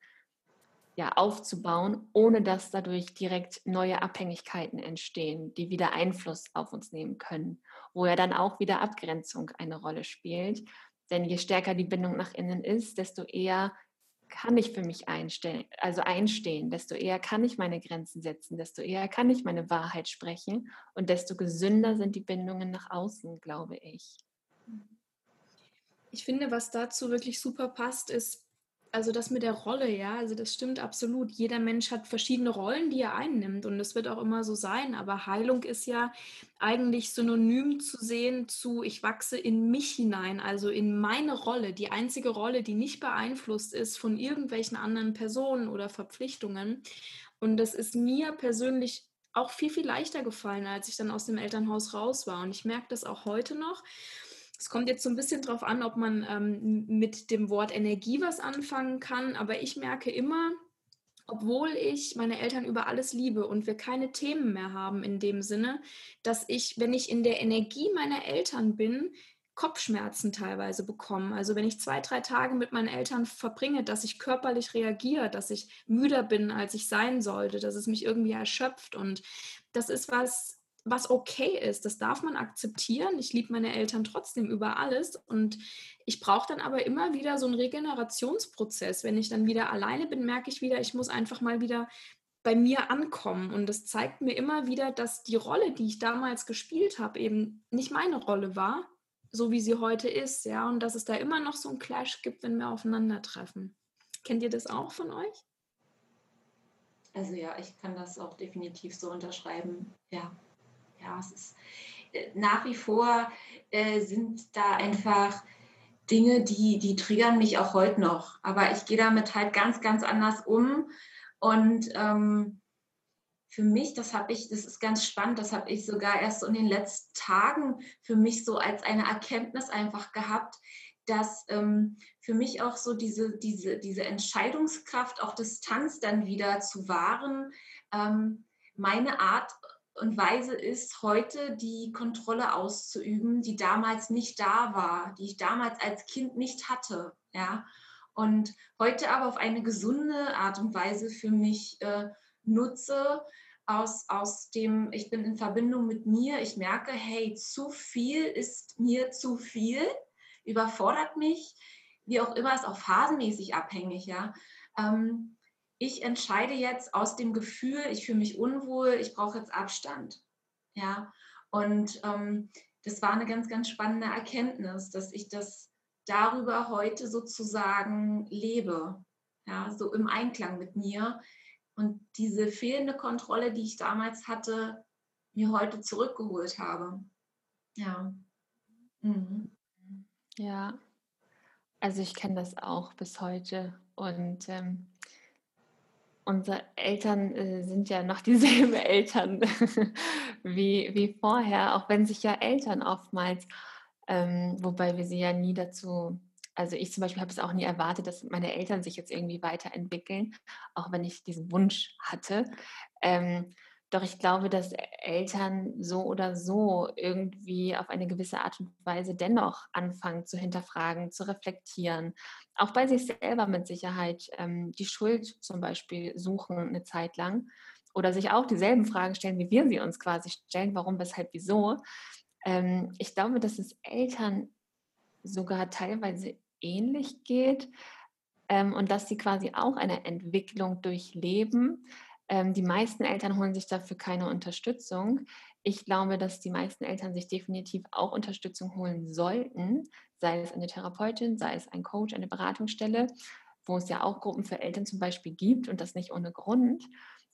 ja, aufzubauen, ohne dass dadurch direkt neue Abhängigkeiten entstehen, die wieder Einfluss auf uns nehmen können, wo ja dann auch wieder Abgrenzung eine Rolle spielt. Denn je stärker die Bindung nach innen ist, desto eher kann ich für mich einstellen, also einstehen, desto eher kann ich meine Grenzen setzen, desto eher kann ich meine Wahrheit sprechen und desto gesünder sind die Bindungen nach außen, glaube ich. Ich finde, was dazu wirklich super passt, ist also das mit der Rolle, ja, also das stimmt absolut. Jeder Mensch hat verschiedene Rollen, die er einnimmt und das wird auch immer so sein. Aber Heilung ist ja eigentlich synonym zu sehen zu, ich wachse in mich hinein, also in meine Rolle, die einzige Rolle, die nicht beeinflusst ist von irgendwelchen anderen Personen oder Verpflichtungen. Und das ist mir persönlich auch viel, viel leichter gefallen, als ich dann aus dem Elternhaus raus war. Und ich merke das auch heute noch. Es kommt jetzt so ein bisschen darauf an, ob man ähm, mit dem Wort Energie was anfangen kann, aber ich merke immer, obwohl ich meine Eltern über alles liebe und wir keine Themen mehr haben in dem Sinne, dass ich, wenn ich in der Energie meiner Eltern bin, Kopfschmerzen teilweise bekomme. Also wenn ich zwei, drei Tage mit meinen Eltern verbringe, dass ich körperlich reagiere, dass ich müder bin, als ich sein sollte, dass es mich irgendwie erschöpft. Und das ist was, was okay ist. Das darf man akzeptieren. Ich liebe meine Eltern trotzdem über alles. Und ich brauche dann aber immer wieder so einen Regenerationsprozess. Wenn ich dann wieder alleine bin, merke ich wieder, ich muss einfach mal wieder bei mir ankommen. Und das zeigt mir immer wieder, dass die Rolle, die ich damals gespielt habe, eben nicht meine Rolle war, so wie sie heute ist. Ja, und dass es da immer noch so einen Clash gibt, wenn wir aufeinandertreffen. Kennt ihr das auch von euch? Also ja, ich kann das auch definitiv so unterschreiben. Ja, ja, es ist äh, nach wie vor äh, sind da einfach Dinge, die, die triggern mich auch heute noch. Aber ich gehe damit halt ganz, ganz anders um. Und ähm, für mich, das habe ich, das ist ganz spannend, das habe ich sogar erst so in den letzten Tagen für mich so als eine Erkenntnis einfach gehabt, dass ähm, für mich auch so diese, diese, diese Entscheidungskraft, auch Distanz dann wieder zu wahren, ähm, meine Art und Weise ist, heute die Kontrolle auszuüben, die damals nicht da war, die ich damals als Kind nicht hatte. Ja? Und heute aber auf eine gesunde Art und Weise für mich äh, nutze, aus, aus dem, ich bin in Verbindung mit mir, ich merke, hey, zu viel ist mir zu viel, überfordert mich, wie auch immer, ist auch phasenmäßig abhängig, ja. Ähm, ich entscheide jetzt aus dem Gefühl, ich fühle mich unwohl, ich brauche jetzt Abstand, ja. Und ähm, das war eine ganz, ganz spannende Erkenntnis, dass ich das darüber heute sozusagen lebe, ja, so im Einklang mit mir, und diese fehlende Kontrolle, die ich damals hatte, mir heute zurückgeholt habe. Ja. Mhm. Ja, also ich kenne das auch bis heute und ähm, unsere Eltern äh, sind ja noch dieselben [laughs] Eltern wie, wie vorher, auch wenn sich ja Eltern oftmals, ähm, wobei wir sie ja nie dazu also ich zum Beispiel habe es auch nie erwartet, dass meine Eltern sich jetzt irgendwie weiterentwickeln, auch wenn ich diesen Wunsch hatte. Ähm, doch ich glaube, dass Eltern so oder so irgendwie auf eine gewisse Art und Weise dennoch anfangen zu hinterfragen, zu reflektieren, auch bei sich selber mit Sicherheit ähm, die Schuld zum Beispiel suchen eine Zeit lang oder sich auch dieselben Fragen stellen, wie wir sie uns quasi stellen, warum, weshalb, wieso. Ähm, ich glaube, dass es Eltern sogar teilweise ähnlich geht ähm, und dass sie quasi auch eine Entwicklung durchleben. Ähm, die meisten Eltern holen sich dafür keine Unterstützung. Ich glaube, dass die meisten Eltern sich definitiv auch Unterstützung holen sollten, sei es eine Therapeutin, sei es ein Coach, eine Beratungsstelle, wo es ja auch Gruppen für Eltern zum Beispiel gibt und das nicht ohne Grund.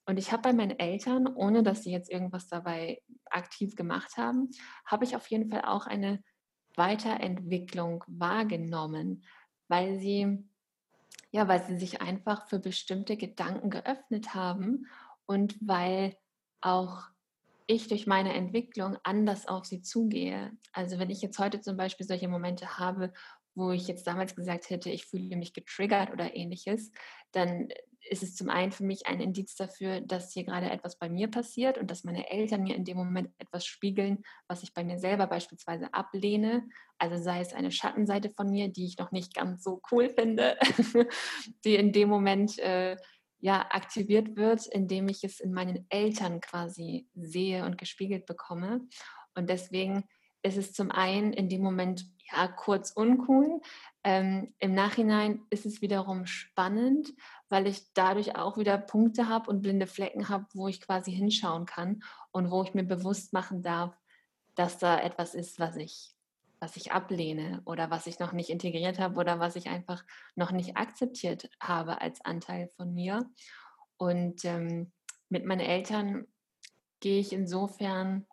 Und ich habe bei meinen Eltern, ohne dass sie jetzt irgendwas dabei aktiv gemacht haben, habe ich auf jeden Fall auch eine Weiterentwicklung wahrgenommen, weil sie ja, weil sie sich einfach für bestimmte Gedanken geöffnet haben und weil auch ich durch meine Entwicklung anders auf sie zugehe. Also wenn ich jetzt heute zum Beispiel solche Momente habe, wo ich jetzt damals gesagt hätte, ich fühle mich getriggert oder ähnliches, dann ist es zum einen für mich ein Indiz dafür, dass hier gerade etwas bei mir passiert und dass meine Eltern mir in dem Moment etwas spiegeln, was ich bei mir selber beispielsweise ablehne. Also sei es eine Schattenseite von mir, die ich noch nicht ganz so cool finde, [laughs] die in dem Moment äh, ja aktiviert wird, indem ich es in meinen Eltern quasi sehe und gespiegelt bekomme. Und deswegen ist es zum einen in dem Moment ja kurz uncool. Ähm, Im Nachhinein ist es wiederum spannend, weil ich dadurch auch wieder Punkte habe und blinde Flecken habe, wo ich quasi hinschauen kann und wo ich mir bewusst machen darf, dass da etwas ist, was ich, was ich ablehne oder was ich noch nicht integriert habe oder was ich einfach noch nicht akzeptiert habe als Anteil von mir. Und ähm, mit meinen Eltern gehe ich insofern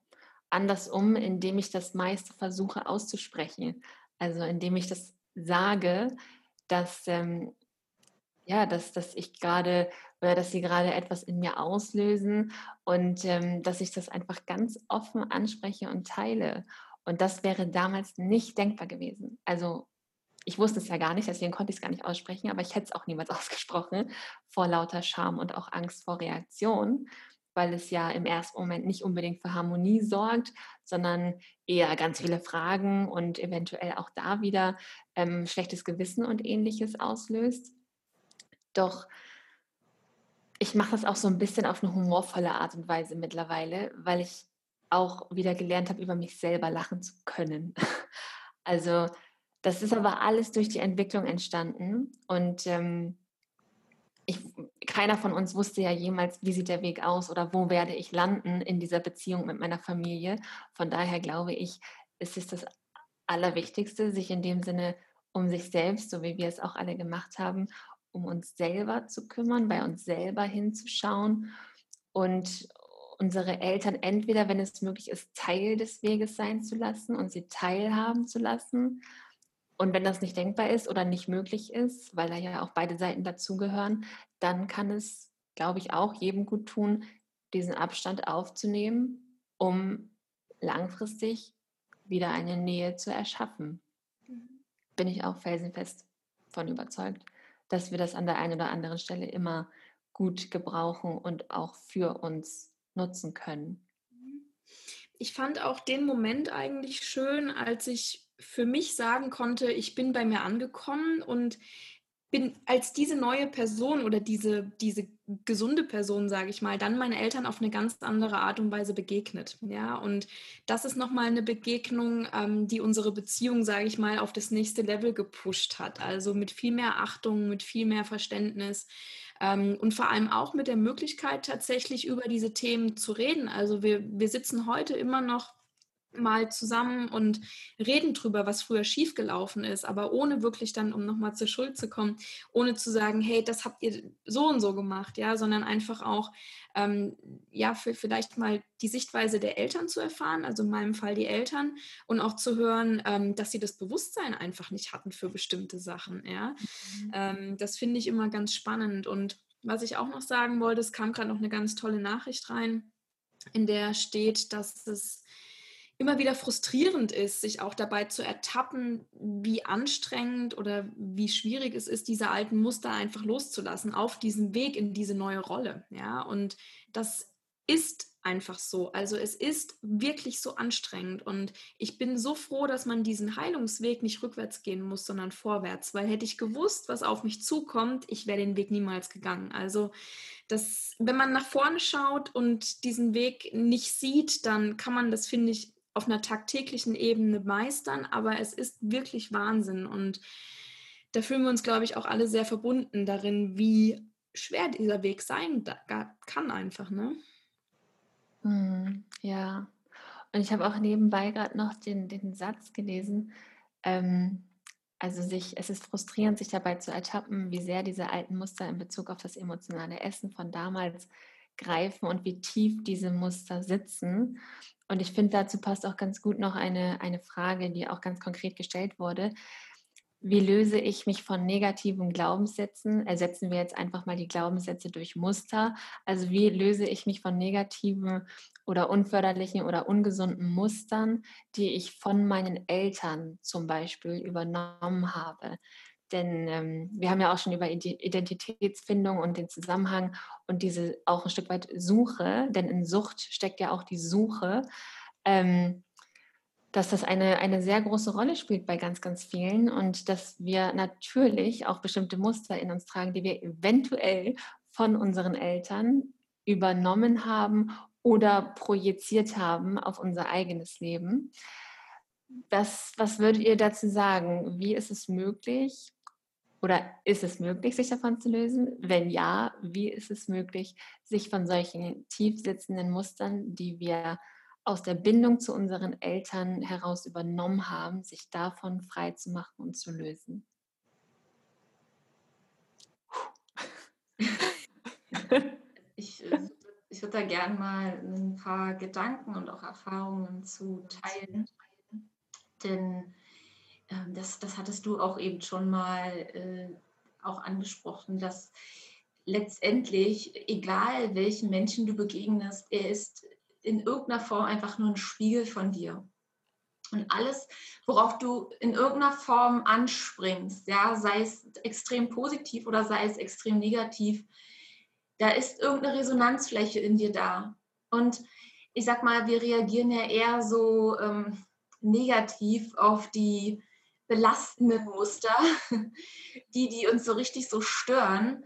anders um, indem ich das meiste versuche auszusprechen. Also indem ich das sage, dass ähm, ja, dass, dass ich gerade oder dass sie gerade etwas in mir auslösen und ähm, dass ich das einfach ganz offen anspreche und teile. Und das wäre damals nicht denkbar gewesen. Also ich wusste es ja gar nicht, deswegen konnte ich es gar nicht aussprechen, aber ich hätte es auch niemals [laughs] ausgesprochen vor lauter Scham und auch Angst vor Reaktion, weil es ja im ersten Moment nicht unbedingt für Harmonie sorgt, sondern eher ganz viele Fragen und eventuell auch da wieder ähm, schlechtes Gewissen und ähnliches auslöst. Doch ich mache das auch so ein bisschen auf eine humorvolle Art und Weise mittlerweile, weil ich auch wieder gelernt habe, über mich selber lachen zu können. [laughs] Also das ist aber alles durch die Entwicklung entstanden und ähm, ich, keiner von uns wusste ja jemals, wie sieht der Weg aus oder wo werde ich landen in dieser Beziehung mit meiner Familie. Von daher glaube ich, ist es das Allerwichtigste, sich in dem Sinne um sich selbst, so wie wir es auch alle gemacht haben, um uns selber zu kümmern, bei uns selber hinzuschauen und, unsere Eltern entweder, wenn es möglich ist, Teil des Weges sein zu lassen und sie teilhaben zu lassen. Und wenn das nicht denkbar ist oder nicht möglich ist, weil da ja auch beide Seiten dazugehören, dann kann es, glaube ich, auch jedem gut tun, diesen Abstand aufzunehmen, um langfristig wieder eine Nähe zu erschaffen. Mhm. Bin ich auch felsenfest von überzeugt, dass wir das an der einen oder anderen Stelle immer gut gebrauchen und auch für uns nutzen können. Ich fand auch den Moment eigentlich schön, als ich für mich sagen konnte, ich bin bei mir angekommen und bin als diese neue Person oder diese, diese gesunde Person, sage ich mal, dann meinen Eltern auf eine ganz andere Art und Weise begegnet. Ja, und das ist nochmal eine Begegnung, ähm, die unsere Beziehung, sage ich mal, auf das nächste Level gepusht hat. Also mit viel mehr Achtung, mit viel mehr Verständnis ähm, und vor allem auch mit der Möglichkeit, tatsächlich über diese Themen zu reden. Also wir, wir sitzen heute immer noch mal zusammen und reden drüber, was früher schiefgelaufen ist, aber ohne wirklich dann, um nochmal zur Schuld zu kommen, ohne zu sagen, hey, das habt ihr so und so gemacht, ja, sondern einfach auch, ähm, ja, für vielleicht mal die Sichtweise der Eltern zu erfahren, also in meinem Fall die Eltern, und auch zu hören, ähm, dass sie das Bewusstsein einfach nicht hatten für bestimmte Sachen, ja. Mhm. Ähm, das finde ich immer ganz spannend und was ich auch noch sagen wollte, es kam gerade noch eine ganz tolle Nachricht rein, in der steht, dass es immer wieder frustrierend ist, sich auch dabei zu ertappen, wie anstrengend oder wie schwierig es ist, diese alten Muster einfach loszulassen auf diesem Weg in diese neue Rolle. Ja, und das ist einfach so. Also es ist wirklich so anstrengend und ich bin so froh, dass man diesen Heilungsweg nicht rückwärts gehen muss, sondern vorwärts, weil hätte ich gewusst, was auf mich zukommt, ich wäre den Weg niemals gegangen. Also das, wenn man nach vorne schaut und diesen Weg nicht sieht, dann kann man das, finde ich, auf einer tagtäglichen Ebene meistern, aber es ist wirklich Wahnsinn und da fühlen wir uns, glaube ich, auch alle sehr verbunden darin, wie schwer dieser Weg sein kann einfach, ne? Hm, ja, und ich habe auch nebenbei gerade noch den, den Satz gelesen, ähm, also sich, es ist frustrierend, sich dabei zu ertappen, wie sehr diese alten Muster in Bezug auf das emotionale Essen von damals greifen und wie tief diese Muster sitzen. Und ich finde, dazu passt auch ganz gut noch eine, eine Frage, die auch ganz konkret gestellt wurde. Wie löse ich mich von negativen Glaubenssätzen? Ersetzen wir jetzt einfach mal die Glaubenssätze durch Muster. Also wie löse ich mich von negativen oder unförderlichen oder ungesunden Mustern, die ich von meinen Eltern zum Beispiel übernommen habe? Denn ähm, wir haben ja auch schon über Identitätsfindung und den Zusammenhang und diese auch ein Stück weit Suche, denn in Sucht steckt ja auch die Suche, ähm, dass das eine, eine sehr große Rolle spielt bei ganz, ganz vielen und dass wir natürlich auch bestimmte Muster in uns tragen, die wir eventuell von unseren Eltern übernommen haben oder projiziert haben auf unser eigenes Leben. Das, was würdet ihr dazu sagen? Wie ist es möglich, oder ist es möglich, sich davon zu lösen? Wenn ja, wie ist es möglich, sich von solchen tief sitzenden Mustern, die wir aus der Bindung zu unseren Eltern heraus übernommen haben, sich davon frei zu machen und zu lösen? Ich, äh, ich würde da gerne mal ein paar Gedanken und auch Erfahrungen zu teilen. Denn ähm, das, das hattest du auch eben schon mal äh, auch angesprochen, dass letztendlich, egal welchen Menschen du begegnest, er ist in irgendeiner Form einfach nur ein Spiegel von dir. Und alles, worauf du in irgendeiner Form anspringst, ja, sei es extrem positiv oder sei es extrem negativ, da ist irgendeine Resonanzfläche in dir da. Und ich sag mal, wir reagieren ja eher so ähm, negativ auf die belastenden Muster, [laughs] die, die uns so richtig so stören.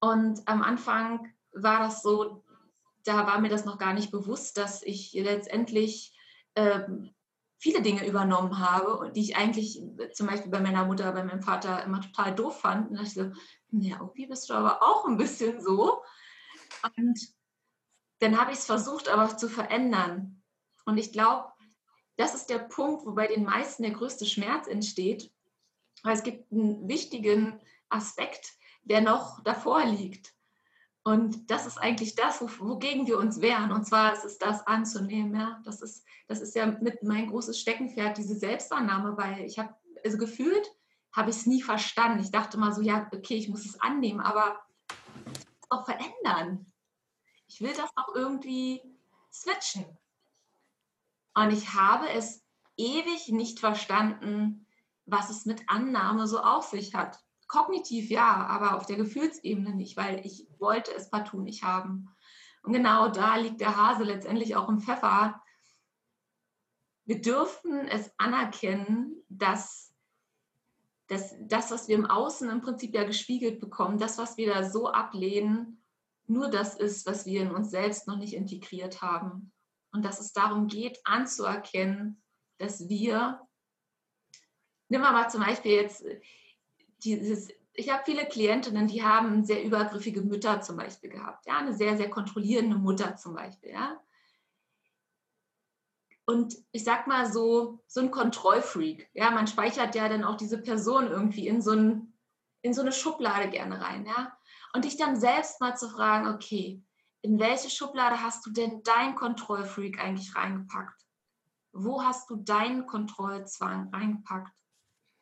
Und am Anfang war das so, da war mir das noch gar nicht bewusst, dass ich letztendlich ähm, viele Dinge übernommen habe, die ich eigentlich zum Beispiel bei meiner Mutter, bei meinem Vater immer total doof fand. Und da dachte ich so, ja, irgendwie bist du aber auch ein bisschen so. Und dann habe ich es versucht, aber zu verändern. Und ich glaube, das ist der Punkt, wo bei den meisten der größte Schmerz entsteht. Weil es gibt einen wichtigen Aspekt, der noch davor liegt. Und das ist eigentlich das, wogegen wir uns wehren. Und zwar ist es das anzunehmen. Ja? Das, ist, das ist ja mit mein großes Steckenpferd, diese Selbstannahme, weil ich habe, also gefühlt, habe ich es nie verstanden. Ich dachte mal so, ja, okay, ich muss es annehmen, aber auch verändern. Ich will das auch irgendwie switchen. Und ich habe es ewig nicht verstanden, was es mit Annahme so auf sich hat. Kognitiv ja, aber auf der Gefühlsebene nicht, weil ich wollte es partout nicht haben. Und genau da liegt der Hase letztendlich auch im Pfeffer. Wir dürfen es anerkennen, dass das, das, was wir im Außen im Prinzip ja gespiegelt bekommen, das, was wir da so ablehnen, nur das ist, was wir in uns selbst noch nicht integriert haben. Und dass es darum geht, anzuerkennen, dass wir, wir mal zum Beispiel jetzt dieses, ich habe viele Klientinnen, die haben sehr übergriffige Mütter zum Beispiel gehabt, ja, eine sehr, sehr kontrollierende Mutter zum Beispiel, ja. Und ich sag mal so, so ein Kontrollfreak, ja, man speichert ja dann auch diese Person irgendwie in so, ein, in so eine Schublade gerne rein, ja. Und dich dann selbst mal zu fragen, okay, in welche Schublade hast du denn dein Kontrollfreak eigentlich reingepackt? Wo hast du deinen Kontrollzwang reingepackt?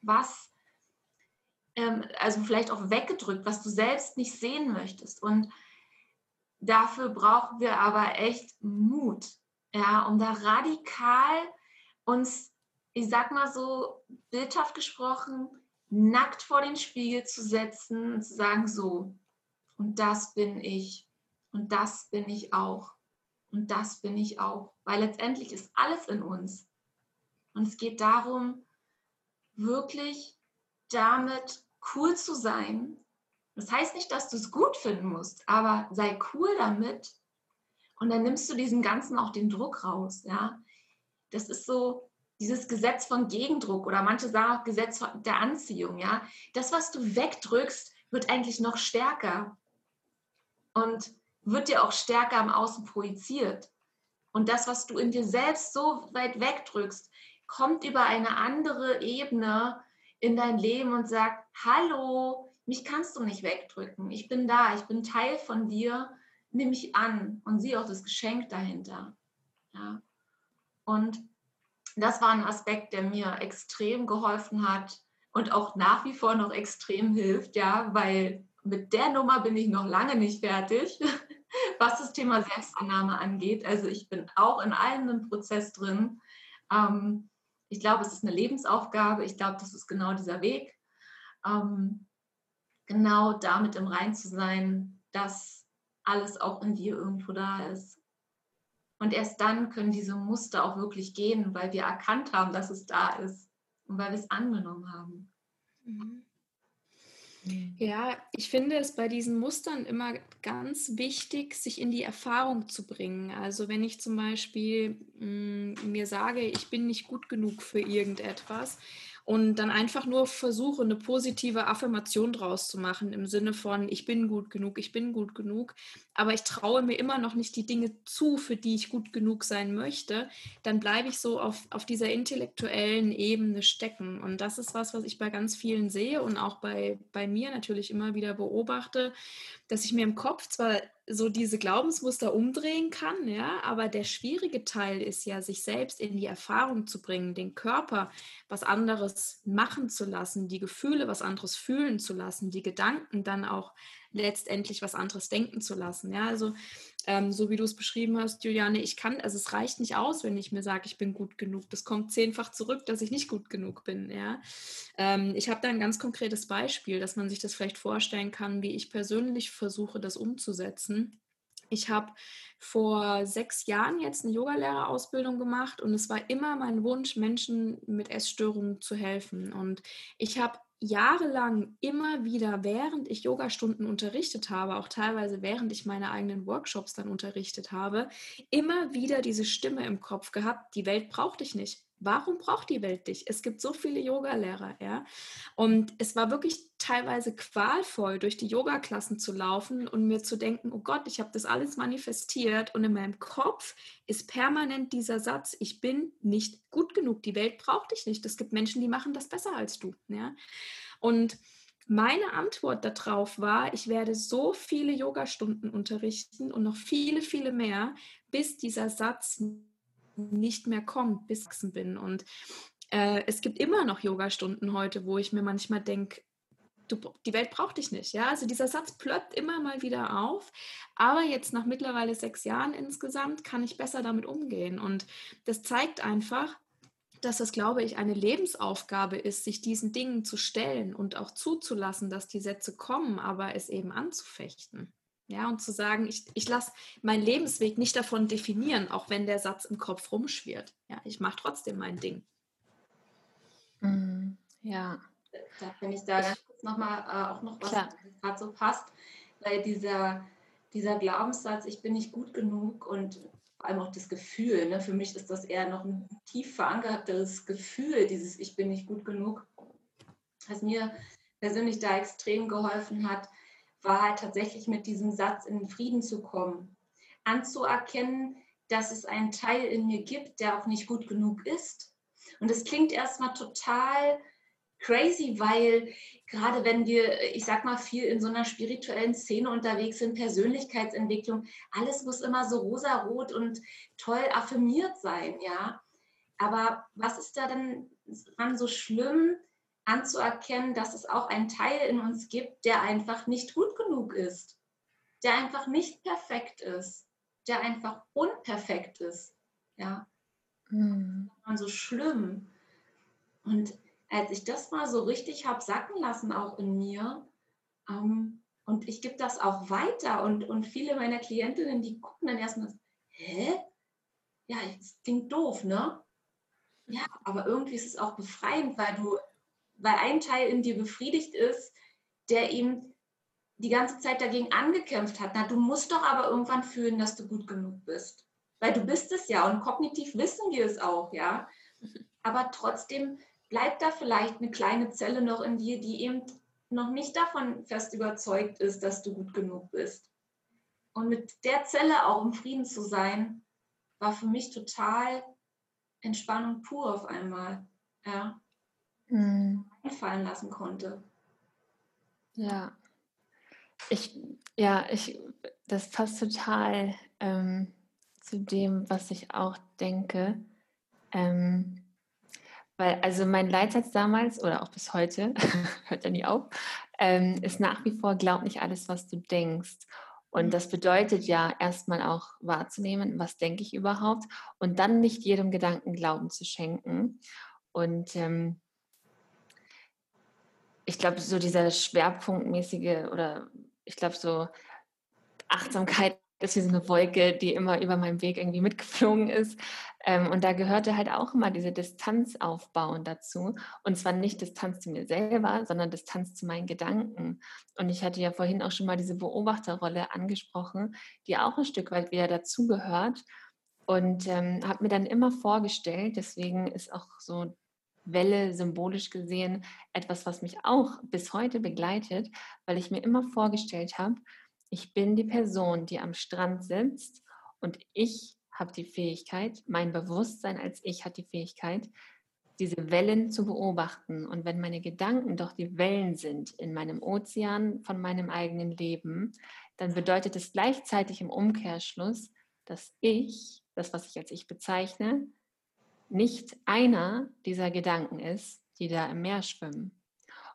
Was ähm, also vielleicht auch weggedrückt, was du selbst nicht sehen möchtest. Und dafür brauchen wir aber echt Mut, ja, um da radikal uns, ich sag mal so bildhaft gesprochen, nackt vor den Spiegel zu setzen und zu sagen, so, und das bin ich, und das bin ich auch, und das bin ich auch, weil letztendlich ist alles in uns. Und es geht darum, wirklich damit cool zu sein. Das heißt nicht, dass du es gut finden musst, aber sei cool damit. Und dann nimmst du diesem Ganzen auch den Druck raus. Ja? Das ist so dieses Gesetz von Gegendruck oder manche sagen auch Gesetz der Anziehung. Ja? Das, was du wegdrückst, wird eigentlich noch stärker und wird dir auch stärker am Außen projiziert. Und das, was du in dir selbst so weit wegdrückst, kommt über eine andere Ebene in dein Leben und sagt, hallo, mich kannst du nicht wegdrücken. Ich bin da, ich bin Teil von dir, nimm mich an und sieh auch das Geschenk dahinter. Ja. Und das war ein Aspekt, der mir extrem geholfen hat und auch nach wie vor noch extrem hilft, ja, weil mit der Nummer bin ich noch lange nicht fertig, was das Thema Selbstannahme angeht. Also ich bin auch in einem Prozess drin. Ähm, ich glaube, es ist eine Lebensaufgabe. Ich glaube, das ist genau dieser Weg. Ähm, genau damit im Rein zu sein, dass alles auch in dir irgendwo da ist. Und erst dann können diese Muster auch wirklich gehen, weil wir erkannt haben, dass es da ist und weil wir es angenommen haben. Mhm. Ja, ich finde es bei diesen Mustern immer ganz wichtig, sich in die Erfahrung zu bringen. Also wenn ich zum Beispiel mh, mm, mir sage, ich bin nicht gut genug für irgendetwas, und dann einfach nur versuche, eine positive Affirmation draus zu machen im Sinne von, ich bin gut genug, ich bin gut genug, aber ich traue mir immer noch nicht die Dinge zu, für die ich gut genug sein möchte, dann bleibe ich so auf, auf dieser intellektuellen Ebene stecken. Und das ist was, was ich bei ganz vielen sehe und auch bei, bei mir natürlich immer wieder beobachte, dass ich mir im Kopf zwar so diese Glaubensmuster umdrehen kann, ja, aber der schwierige Teil ist ja, sich selbst in die Erfahrung zu bringen, den Körper was anderes machen zu lassen, die Gefühle was anderes fühlen zu lassen, die Gedanken dann auch letztendlich was anderes denken zu lassen. Ja, also ähm, so wie du es beschrieben hast, Juliane, ich kann, also es reicht nicht aus, wenn ich mir sage, ich bin gut genug. Das kommt zehnfach zurück, dass ich nicht gut genug bin. Ja, ähm, ich habe da ein ganz konkretes Beispiel, dass man sich das vielleicht vorstellen kann, wie ich persönlich versuche, das umzusetzen. Ich habe vor sechs Jahren jetzt eine Yogalehrerausbildung gemacht und es war immer mein Wunsch, Menschen mit Essstörungen zu helfen. Und ich habe jahrelang immer wieder, während ich Yogastunden unterrichtet habe, auch teilweise während ich meine eigenen Workshops dann unterrichtet habe, immer wieder diese Stimme im Kopf gehabt, die Welt braucht dich nicht. Warum braucht die Welt dich? Es gibt so viele Yogalehrer, ja. Und es war wirklich teilweise qualvoll, durch die Yogaklassen zu laufen und mir zu denken, oh Gott, ich habe das alles manifestiert und in meinem Kopf ist permanent dieser Satz, ich bin nicht gut genug, die Welt braucht dich nicht. Es gibt Menschen, die machen das besser als du, ja. Und meine Antwort darauf war, ich werde so viele Yogastunden unterrichten und noch viele, viele mehr, bis dieser Satz nicht mehr kommt, bis ich bin. Und äh, es gibt immer noch Yogastunden heute, wo ich mir manchmal denke, die Welt braucht dich nicht. Ja? Also dieser Satz plöppt immer mal wieder auf. Aber jetzt nach mittlerweile sechs Jahren insgesamt kann ich besser damit umgehen. Und das zeigt einfach, dass das, glaube ich, eine Lebensaufgabe ist, sich diesen Dingen zu stellen und auch zuzulassen, dass die Sätze kommen, aber es eben anzufechten. Ja, und zu sagen, ich, ich lasse meinen Lebensweg nicht davon definieren, auch wenn der Satz im Kopf rumschwirrt. Ja, ich mache trotzdem mein Ding. Mhm. Ja. Da finde ich da ganz kurz nochmal äh, auch noch was, was gerade so passt, weil dieser, dieser Glaubenssatz, ich bin nicht gut genug und vor allem auch das Gefühl. Ne? Für mich ist das eher noch ein tief verankertes Gefühl, dieses Ich bin nicht gut genug. Was mir persönlich da extrem geholfen hat, war halt tatsächlich mit diesem Satz in den Frieden zu kommen. Anzuerkennen, dass es einen Teil in mir gibt, der auch nicht gut genug ist. Und es klingt erstmal total crazy, weil gerade wenn wir, ich sag mal, viel in so einer spirituellen Szene unterwegs sind, Persönlichkeitsentwicklung, alles muss immer so rosarot und toll affirmiert sein, ja. Aber was ist da denn dran so schlimm, anzuerkennen, dass es auch einen Teil in uns gibt, der einfach nicht gut genug ist, der einfach nicht perfekt ist, der einfach unperfekt ist, ja. Hm. so schlimm. Und als ich das mal so richtig habe sacken lassen, auch in mir, ähm, und ich gebe das auch weiter und, und viele meiner Klientinnen, die gucken dann erstmal, hä? Ja, das klingt doof, ne? Ja, aber irgendwie ist es auch befreiend, weil du, weil ein Teil in dir befriedigt ist, der ihm die ganze Zeit dagegen angekämpft hat. Na, du musst doch aber irgendwann fühlen, dass du gut genug bist. Weil du bist es ja und kognitiv wissen wir es auch, ja. Aber trotzdem bleibt da vielleicht eine kleine Zelle noch in dir, die eben noch nicht davon fest überzeugt ist, dass du gut genug bist. Und mit der Zelle auch im Frieden zu sein, war für mich total Entspannung pur auf einmal. Ja. Mhm. Einfallen lassen konnte. Ja. Ich, ja, ich, das passt total ähm, zu dem, was ich auch denke. Ähm, weil also mein Leitsatz damals oder auch bis heute, [laughs] hört ja nie auf, ähm, ist nach wie vor, glaub nicht alles, was du denkst. Und das bedeutet ja erstmal auch wahrzunehmen, was denke ich überhaupt und dann nicht jedem Gedanken Glauben zu schenken. Und ähm, ich glaube, so dieser schwerpunktmäßige oder ich glaube, so Achtsamkeit [laughs] ist wie so eine Wolke, die immer über meinem Weg irgendwie mitgeflogen ist. Ähm, und da gehörte halt auch immer diese Distanz aufbauen dazu. Und zwar nicht Distanz zu mir selber, sondern Distanz zu meinen Gedanken. Und ich hatte ja vorhin auch schon mal diese Beobachterrolle angesprochen, die auch ein Stück weit wieder dazugehört. Und ähm, habe mir dann immer vorgestellt, deswegen ist auch so Welle symbolisch gesehen etwas, was mich auch bis heute begleitet, weil ich mir immer vorgestellt habe, ich bin die Person, die am Strand sitzt und ich habe die Fähigkeit, mein Bewusstsein als ich hat die Fähigkeit, diese Wellen zu beobachten. Und wenn meine Gedanken doch die Wellen sind in meinem Ozean von meinem eigenen Leben, dann bedeutet es gleichzeitig im Umkehrschluss, dass ich, das was ich als ich bezeichne, nicht einer dieser Gedanken ist, die da im Meer schwimmen.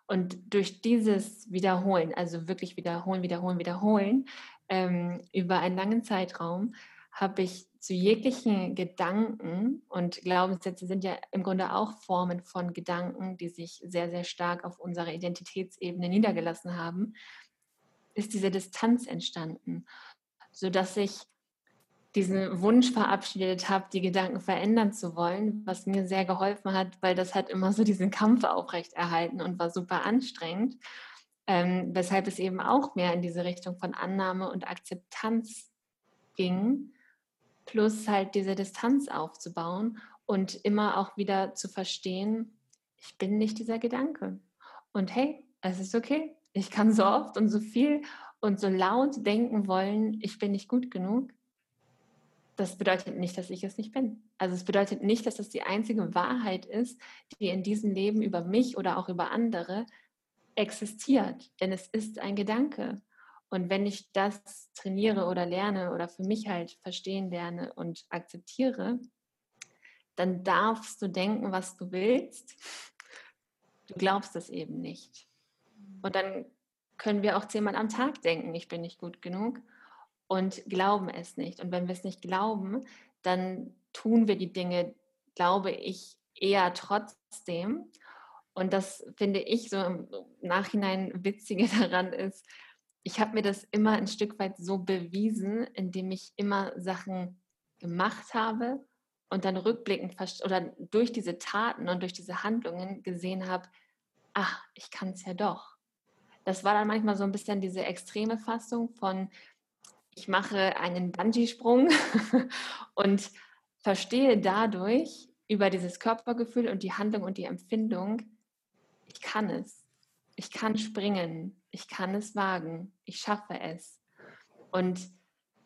Und durch dieses Wiederholen, also wirklich wiederholen, wiederholen, wiederholen, ähm, über einen langen Zeitraum, habe ich zu jeglichen Gedanken und Glaubenssätze sind ja im Grunde auch Formen von Gedanken, die sich sehr, sehr stark auf unserer Identitätsebene niedergelassen haben, ist diese Distanz entstanden, sodass ich diesen Wunsch verabschiedet habe, die Gedanken verändern zu wollen, was mir sehr geholfen hat, weil das hat immer so diesen Kampf aufrechterhalten und war super anstrengend, ähm, weshalb es eben auch mehr in diese Richtung von Annahme und Akzeptanz ging, plus halt diese Distanz aufzubauen und immer auch wieder zu verstehen, ich bin nicht dieser Gedanke. Und hey, es ist okay. Ich kann so oft und so viel und so laut denken wollen, ich bin nicht gut genug das bedeutet nicht, dass ich es nicht bin. Also es bedeutet nicht, dass das die einzige Wahrheit ist, die in diesem Leben über mich oder auch über andere existiert, denn es ist ein Gedanke. Und wenn ich das trainiere oder lerne oder für mich halt verstehen lerne und akzeptiere, dann darfst du denken, was du willst. Du glaubst es eben nicht. Und dann können wir auch zehnmal am Tag denken, ich bin nicht gut genug und glauben es nicht. Und wenn wir es nicht glauben, dann tun wir die Dinge, glaube ich, eher trotzdem. Und das finde ich so im Nachhinein witzige [laughs] daran ist, ich habe mir das immer ein Stück weit so bewiesen, indem ich immer Sachen gemacht habe und dann rückblickend oder durch diese Taten und durch diese Handlungen gesehen habe, ach, ich kann es ja doch. Das war dann manchmal so ein bisschen diese extreme Fassung von, ich mache einen Bungee-Sprung [laughs] und verstehe dadurch über dieses Körpergefühl und die Handlung und die Empfindung, ich kann es. Ich kann springen. Ich kann es wagen. Ich schaffe es. Und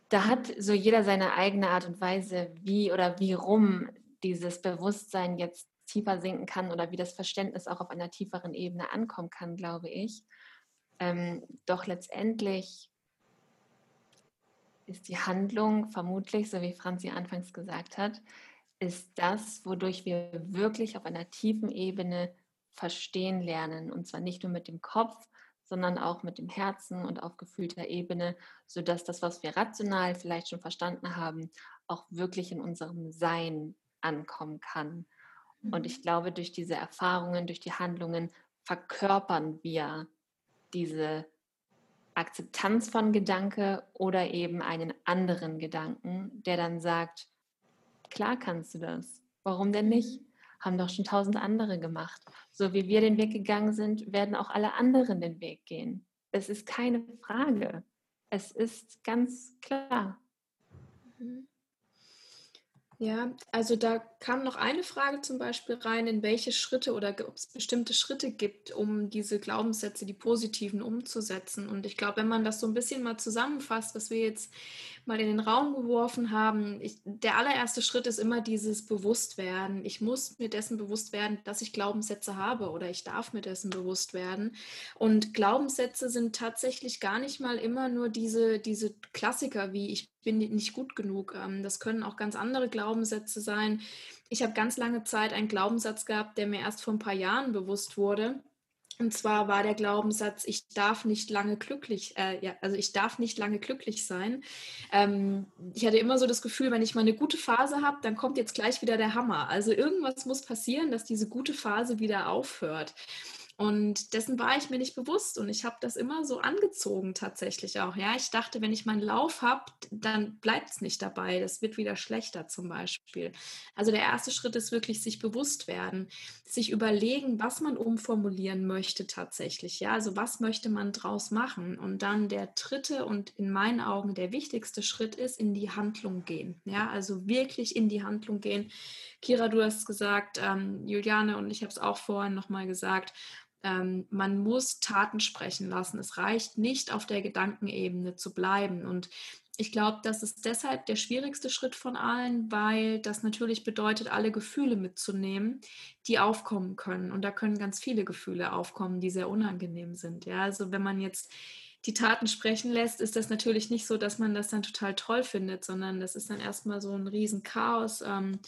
da hat so jeder seine eigene Art und Weise, wie oder wie rum dieses Bewusstsein jetzt tiefer sinken kann oder wie das Verständnis auch auf einer tieferen Ebene ankommen kann, glaube ich. Ähm, doch letztendlich ist die Handlung vermutlich, so wie Franzi anfangs gesagt hat, ist das, wodurch wir wirklich auf einer tiefen Ebene verstehen lernen. Und zwar nicht nur mit dem Kopf, sondern auch mit dem Herzen und auf gefühlter Ebene, sodass das, was wir rational vielleicht schon verstanden haben, auch wirklich in unserem Sein ankommen kann. Mhm. Und ich glaube, durch diese Erfahrungen, durch die Handlungen verkörpern wir diese Akzeptanz von Gedanke oder eben einen anderen Gedanken, der dann sagt, klar kannst du das. Warum denn nicht? Haben doch schon tausend andere gemacht. So wie wir den Weg gegangen sind, werden auch alle anderen den Weg gehen. Es ist keine Frage. Es ist ganz klar. Mhm. Ja, also da kam noch eine Frage zum Beispiel rein, in welche Schritte oder ob es bestimmte Schritte gibt, um diese Glaubenssätze, die positiven, umzusetzen. Und ich glaube, wenn man das so ein bisschen mal zusammenfasst, was wir jetzt mal in den Raum geworfen haben, ich, der allererste Schritt ist immer dieses Bewusstwerden. Ich muss mir dessen bewusst werden, dass ich Glaubenssätze habe oder ich darf mir dessen bewusst werden. Und Glaubenssätze sind tatsächlich gar nicht mal immer nur diese, diese Klassiker wie ich bin nicht gut genug. Ähm, das können auch ganz andere Glaubenssätze sein. Ich habe ganz lange Zeit einen Glaubenssatz gehabt, der mir erst vor ein paar Jahren bewusst wurde. Und zwar war der Glaubenssatz, ich darf nicht lange glücklich, äh, ja, also ich darf nicht lange glücklich sein. Ähm, ich hatte immer so das Gefühl, wenn ich mal eine gute Phase habe, dann kommt jetzt gleich wieder der Hammer. Also irgendwas muss passieren, dass diese gute Phase wieder aufhört. Und dessen war ich mir nicht bewusst und ich habe das immer so angezogen tatsächlich auch. Ja, ich dachte, wenn ich meinen Lauf habe, dann bleibt es nicht dabei. Das wird wieder schlechter zum Beispiel. Also der erste Schritt ist wirklich sich bewusst werden, sich überlegen, was man umformulieren möchte tatsächlich. Ja, also was möchte man draus machen? Und dann der dritte und in meinen Augen der wichtigste Schritt ist in die Handlung gehen. Ja, also wirklich in die Handlung gehen. Kira, du hast gesagt, ähm, Juliane und ich habe es auch vorhin nochmal gesagt ähm, man muss Taten sprechen lassen. Es reicht nicht auf der Gedankenebene zu bleiben. Und ich glaube, das ist deshalb der schwierigste Schritt von allen, weil das natürlich bedeutet, alle Gefühle mitzunehmen, die aufkommen können. Und da können ganz viele Gefühle aufkommen, die sehr unangenehm sind. Ja, also wenn man jetzt die Taten sprechen lässt, ist das natürlich nicht so, dass man das dann total toll findet, sondern das ist dann erstmal so ein Riesenchaos. Ähm,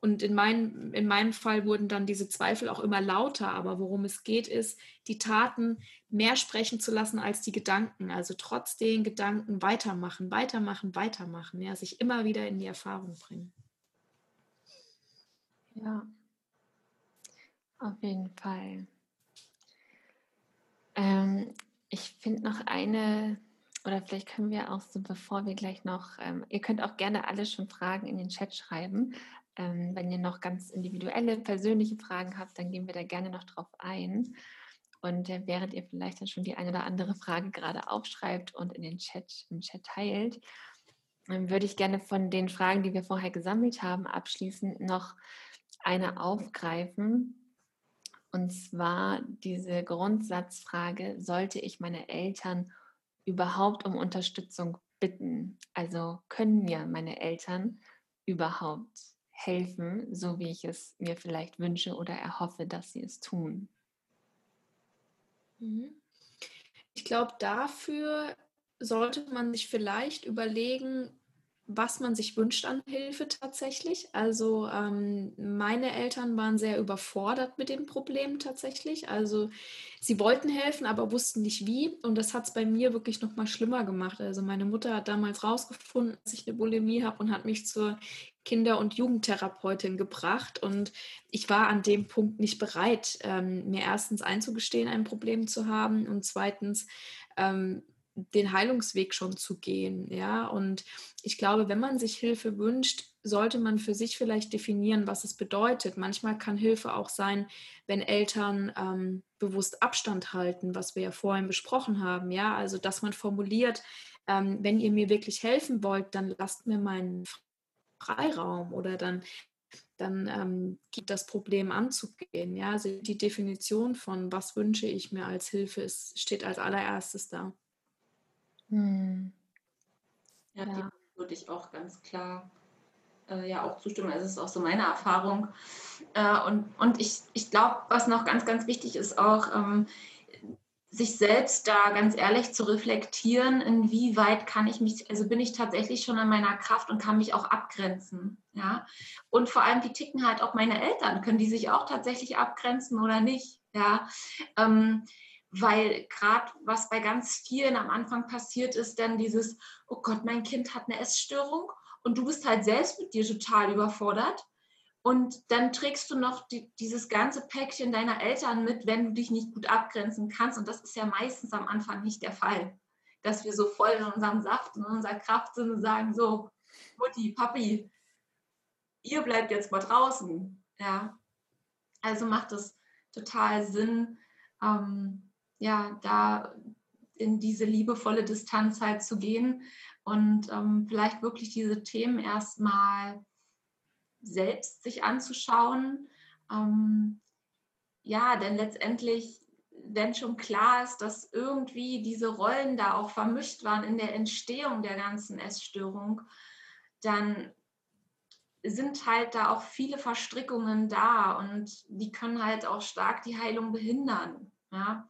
und in, mein, in meinem Fall wurden dann diese Zweifel auch immer lauter. Aber worum es geht, ist, die Taten mehr sprechen zu lassen als die Gedanken. Also trotz den Gedanken weitermachen, weitermachen, weitermachen. Ja, sich immer wieder in die Erfahrung bringen. Ja, auf jeden Fall. Ähm, ich finde noch eine, oder vielleicht können wir auch so, bevor wir gleich noch, ähm, ihr könnt auch gerne alle schon Fragen in den Chat schreiben. Ähm, wenn ihr noch ganz individuelle, persönliche Fragen habt, dann gehen wir da gerne noch drauf ein. Und äh, während ihr vielleicht dann schon die eine oder andere Frage gerade aufschreibt und in den Chat, im Chat teilt, ähm, würde ich gerne von den Fragen, die wir vorher gesammelt haben, abschließend noch eine aufgreifen, und zwar diese Grundsatzfrage, sollte ich meine Eltern überhaupt um Unterstützung bitten? Also können mir meine Eltern überhaupt helfen, so wie ich es mir vielleicht wünsche oder erhoffe, dass sie es tun? Mhm. Ich glaube, dafür sollte man sich vielleicht überlegen, was man sich wünscht an Hilfe tatsächlich. Also ähm, meine Eltern waren sehr überfordert mit dem Problem tatsächlich. Also sie wollten helfen, aber wussten nicht wie. Und das hat es bei mir wirklich noch mal schlimmer gemacht. Also meine Mutter hat damals rausgefunden, dass ich eine Bulimie habe und hat mich zur Kinder- und Jugendtherapeutin gebracht. Und ich war an dem Punkt nicht bereit, ähm, mir erstens einzugestehen, ein Problem zu haben und zweitens ähm, den Heilungsweg schon zu gehen. Ja, und ich glaube, wenn man sich Hilfe wünscht, sollte man für sich vielleicht definieren, was es bedeutet. Manchmal kann Hilfe auch sein, wenn Eltern ähm, bewusst Abstand halten, was wir ja vorhin besprochen haben. Ja, also dass man formuliert, ähm, wenn ihr mir wirklich helfen wollt, dann lasst mir meinen Freiraum oder dann dann ähm, gibt das Problem anzugehen. Ja, also die Definition von was wünsche ich mir als Hilfe ist, steht als allererstes da. Hm. Ja, ja. würde ich auch ganz klar äh, ja auch zustimmen. Also, es ist auch so meine Erfahrung. Äh, und und ich, ich glaube, was noch ganz, ganz wichtig ist, auch ähm, sich selbst da ganz ehrlich zu reflektieren, inwieweit kann ich mich, also bin ich tatsächlich schon an meiner Kraft und kann mich auch abgrenzen. Ja? Und vor allem, wie ticken halt auch meine Eltern? Können die sich auch tatsächlich abgrenzen oder nicht? Ja. Ähm, weil gerade was bei ganz vielen am Anfang passiert ist, dann dieses, oh Gott, mein Kind hat eine Essstörung und du bist halt selbst mit dir total überfordert. Und dann trägst du noch die, dieses ganze Päckchen deiner Eltern mit, wenn du dich nicht gut abgrenzen kannst. Und das ist ja meistens am Anfang nicht der Fall, dass wir so voll in unserem Saft und unserer Kraft sind und sagen, so, Mutti, Papi, ihr bleibt jetzt mal draußen. Ja. Also macht es total Sinn, ähm, ja, da in diese liebevolle Distanz halt zu gehen und ähm, vielleicht wirklich diese Themen erstmal selbst sich anzuschauen. Ähm, ja, denn letztendlich, wenn schon klar ist, dass irgendwie diese Rollen da auch vermischt waren in der Entstehung der ganzen Essstörung, dann sind halt da auch viele Verstrickungen da und die können halt auch stark die Heilung behindern. Ja?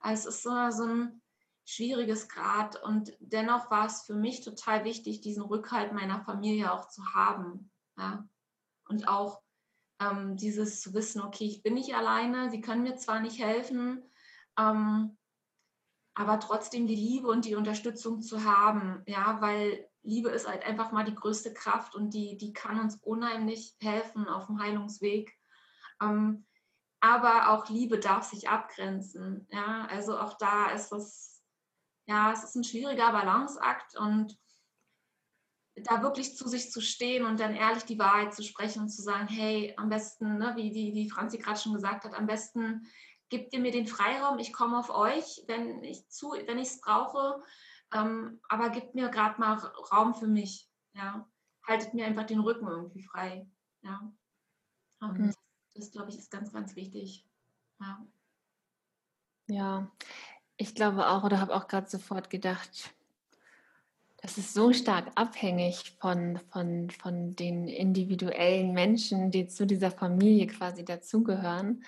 Also es ist so, so ein schwieriges Grad und dennoch war es für mich total wichtig, diesen Rückhalt meiner Familie auch zu haben. Ja? Und auch ähm, dieses zu wissen, okay, ich bin nicht alleine, sie können mir zwar nicht helfen, ähm, aber trotzdem die Liebe und die Unterstützung zu haben, ja, weil Liebe ist halt einfach mal die größte Kraft und die, die kann uns unheimlich helfen auf dem Heilungsweg. Ähm, aber auch Liebe darf sich abgrenzen. Ja, also auch da ist es, ja, es ist ein schwieriger Balanceakt und da wirklich zu sich zu stehen und dann ehrlich die Wahrheit zu sprechen und zu sagen, hey, am besten, ne, wie, wie, wie Franzi gerade schon gesagt hat, am besten gebt ihr mir den Freiraum, ich komme auf euch, wenn ich zu, wenn ich es brauche, ähm, aber gebt mir gerade mal Raum für mich. Ja, haltet mir einfach den Rücken irgendwie frei. Ja. Und mhm. Das, glaube ich, ist ganz, ganz wichtig. Ja. Ja, ich glaube auch oder habe auch gerade sofort gedacht, das ist so stark abhängig von, von, von den individuellen Menschen, die zu dieser Familie quasi dazugehören.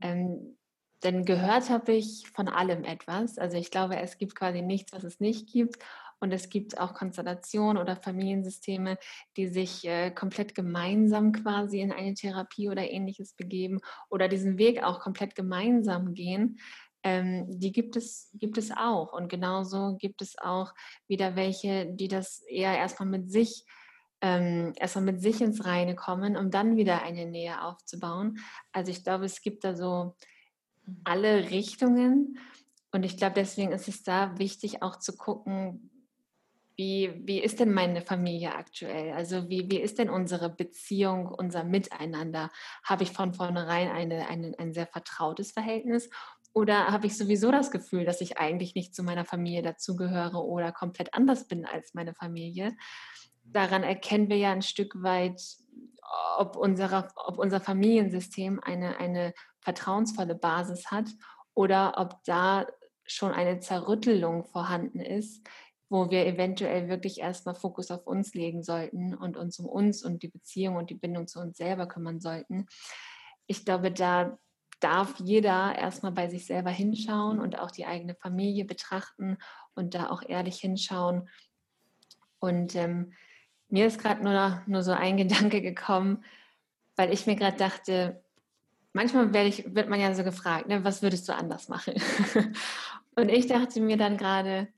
Ähm, denn gehört habe ich von allem etwas. Also ich glaube, es gibt quasi nichts, was es nicht gibt. Und es gibt auch Konstellationen oder Familiensysteme, die sich äh, komplett gemeinsam quasi in eine Therapie oder ähnliches begeben oder diesen Weg auch komplett gemeinsam gehen. Ähm, die gibt es, gibt es auch. Und genauso gibt es auch wieder welche, die das eher erstmal mit sich ähm, erstmal mit sich ins Reine kommen, um dann wieder eine Nähe aufzubauen. Also ich glaube, es gibt da so alle Richtungen. Und ich glaube, deswegen ist es da wichtig auch zu gucken, wie, wie ist denn meine Familie aktuell? Also wie, wie ist denn unsere Beziehung, unser Miteinander? Habe ich von vornherein eine, eine, ein sehr vertrautes Verhältnis oder habe ich sowieso das Gefühl, dass ich eigentlich nicht zu meiner Familie dazugehöre oder komplett anders bin als meine Familie? Daran erkennen wir ja ein Stück weit, ob, unsere, ob unser Familiensystem eine, eine vertrauensvolle Basis hat oder ob da schon eine Zerrüttelung vorhanden ist, wo wir eventuell wirklich erstmal Fokus auf uns legen sollten und uns um uns und die Beziehung und die Bindung zu uns selber kümmern sollten. Ich glaube, da darf jeder erstmal bei sich selber hinschauen und auch die eigene Familie betrachten und da auch ehrlich hinschauen. Und ähm, mir ist gerade nur, nur so ein [laughs] Gedanke gekommen, weil ich mir gerade dachte, manchmal werde ich, wird man ja so gefragt, ne, was würdest du anders machen? [laughs] und ich dachte mir dann gerade,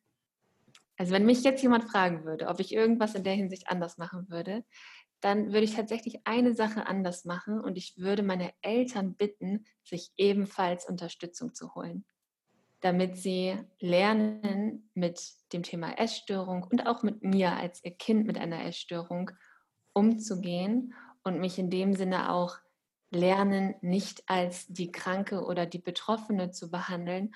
also wenn mich jetzt jemand fragen würde, ob ich irgendwas in der Hinsicht anders machen würde, dann würde ich tatsächlich eine Sache anders machen und ich würde meine Eltern bitten, sich ebenfalls Unterstützung zu holen, damit sie lernen, mit dem Thema Essstörung und auch mit mir als ihr Kind mit einer Essstörung umzugehen und mich in dem Sinne auch lernen, nicht als die Kranke oder die Betroffene zu behandeln,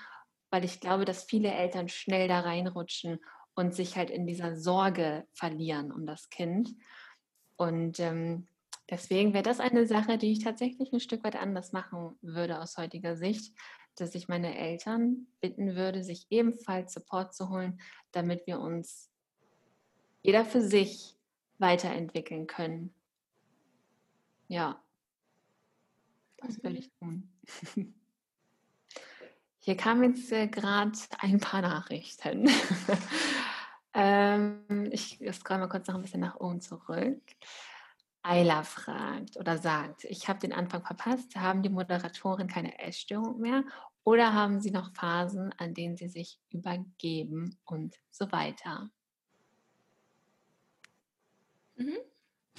weil ich glaube, dass viele Eltern schnell da reinrutschen und sich halt in dieser Sorge verlieren um das Kind. Und ähm, deswegen wäre das eine Sache, die ich tatsächlich ein Stück weit anders machen würde aus heutiger Sicht, dass ich meine Eltern bitten würde, sich ebenfalls Support zu holen, damit wir uns jeder für sich weiterentwickeln können. Ja, das will mhm. ich tun. [laughs] Hier kamen jetzt äh, gerade ein paar Nachrichten. [laughs] ähm, ich scroll mal kurz noch ein bisschen nach oben zurück. Ayla fragt oder sagt, ich habe den Anfang verpasst. Haben die Moderatoren keine Essstörung mehr oder haben sie noch Phasen, an denen sie sich übergeben und so weiter? Mhm.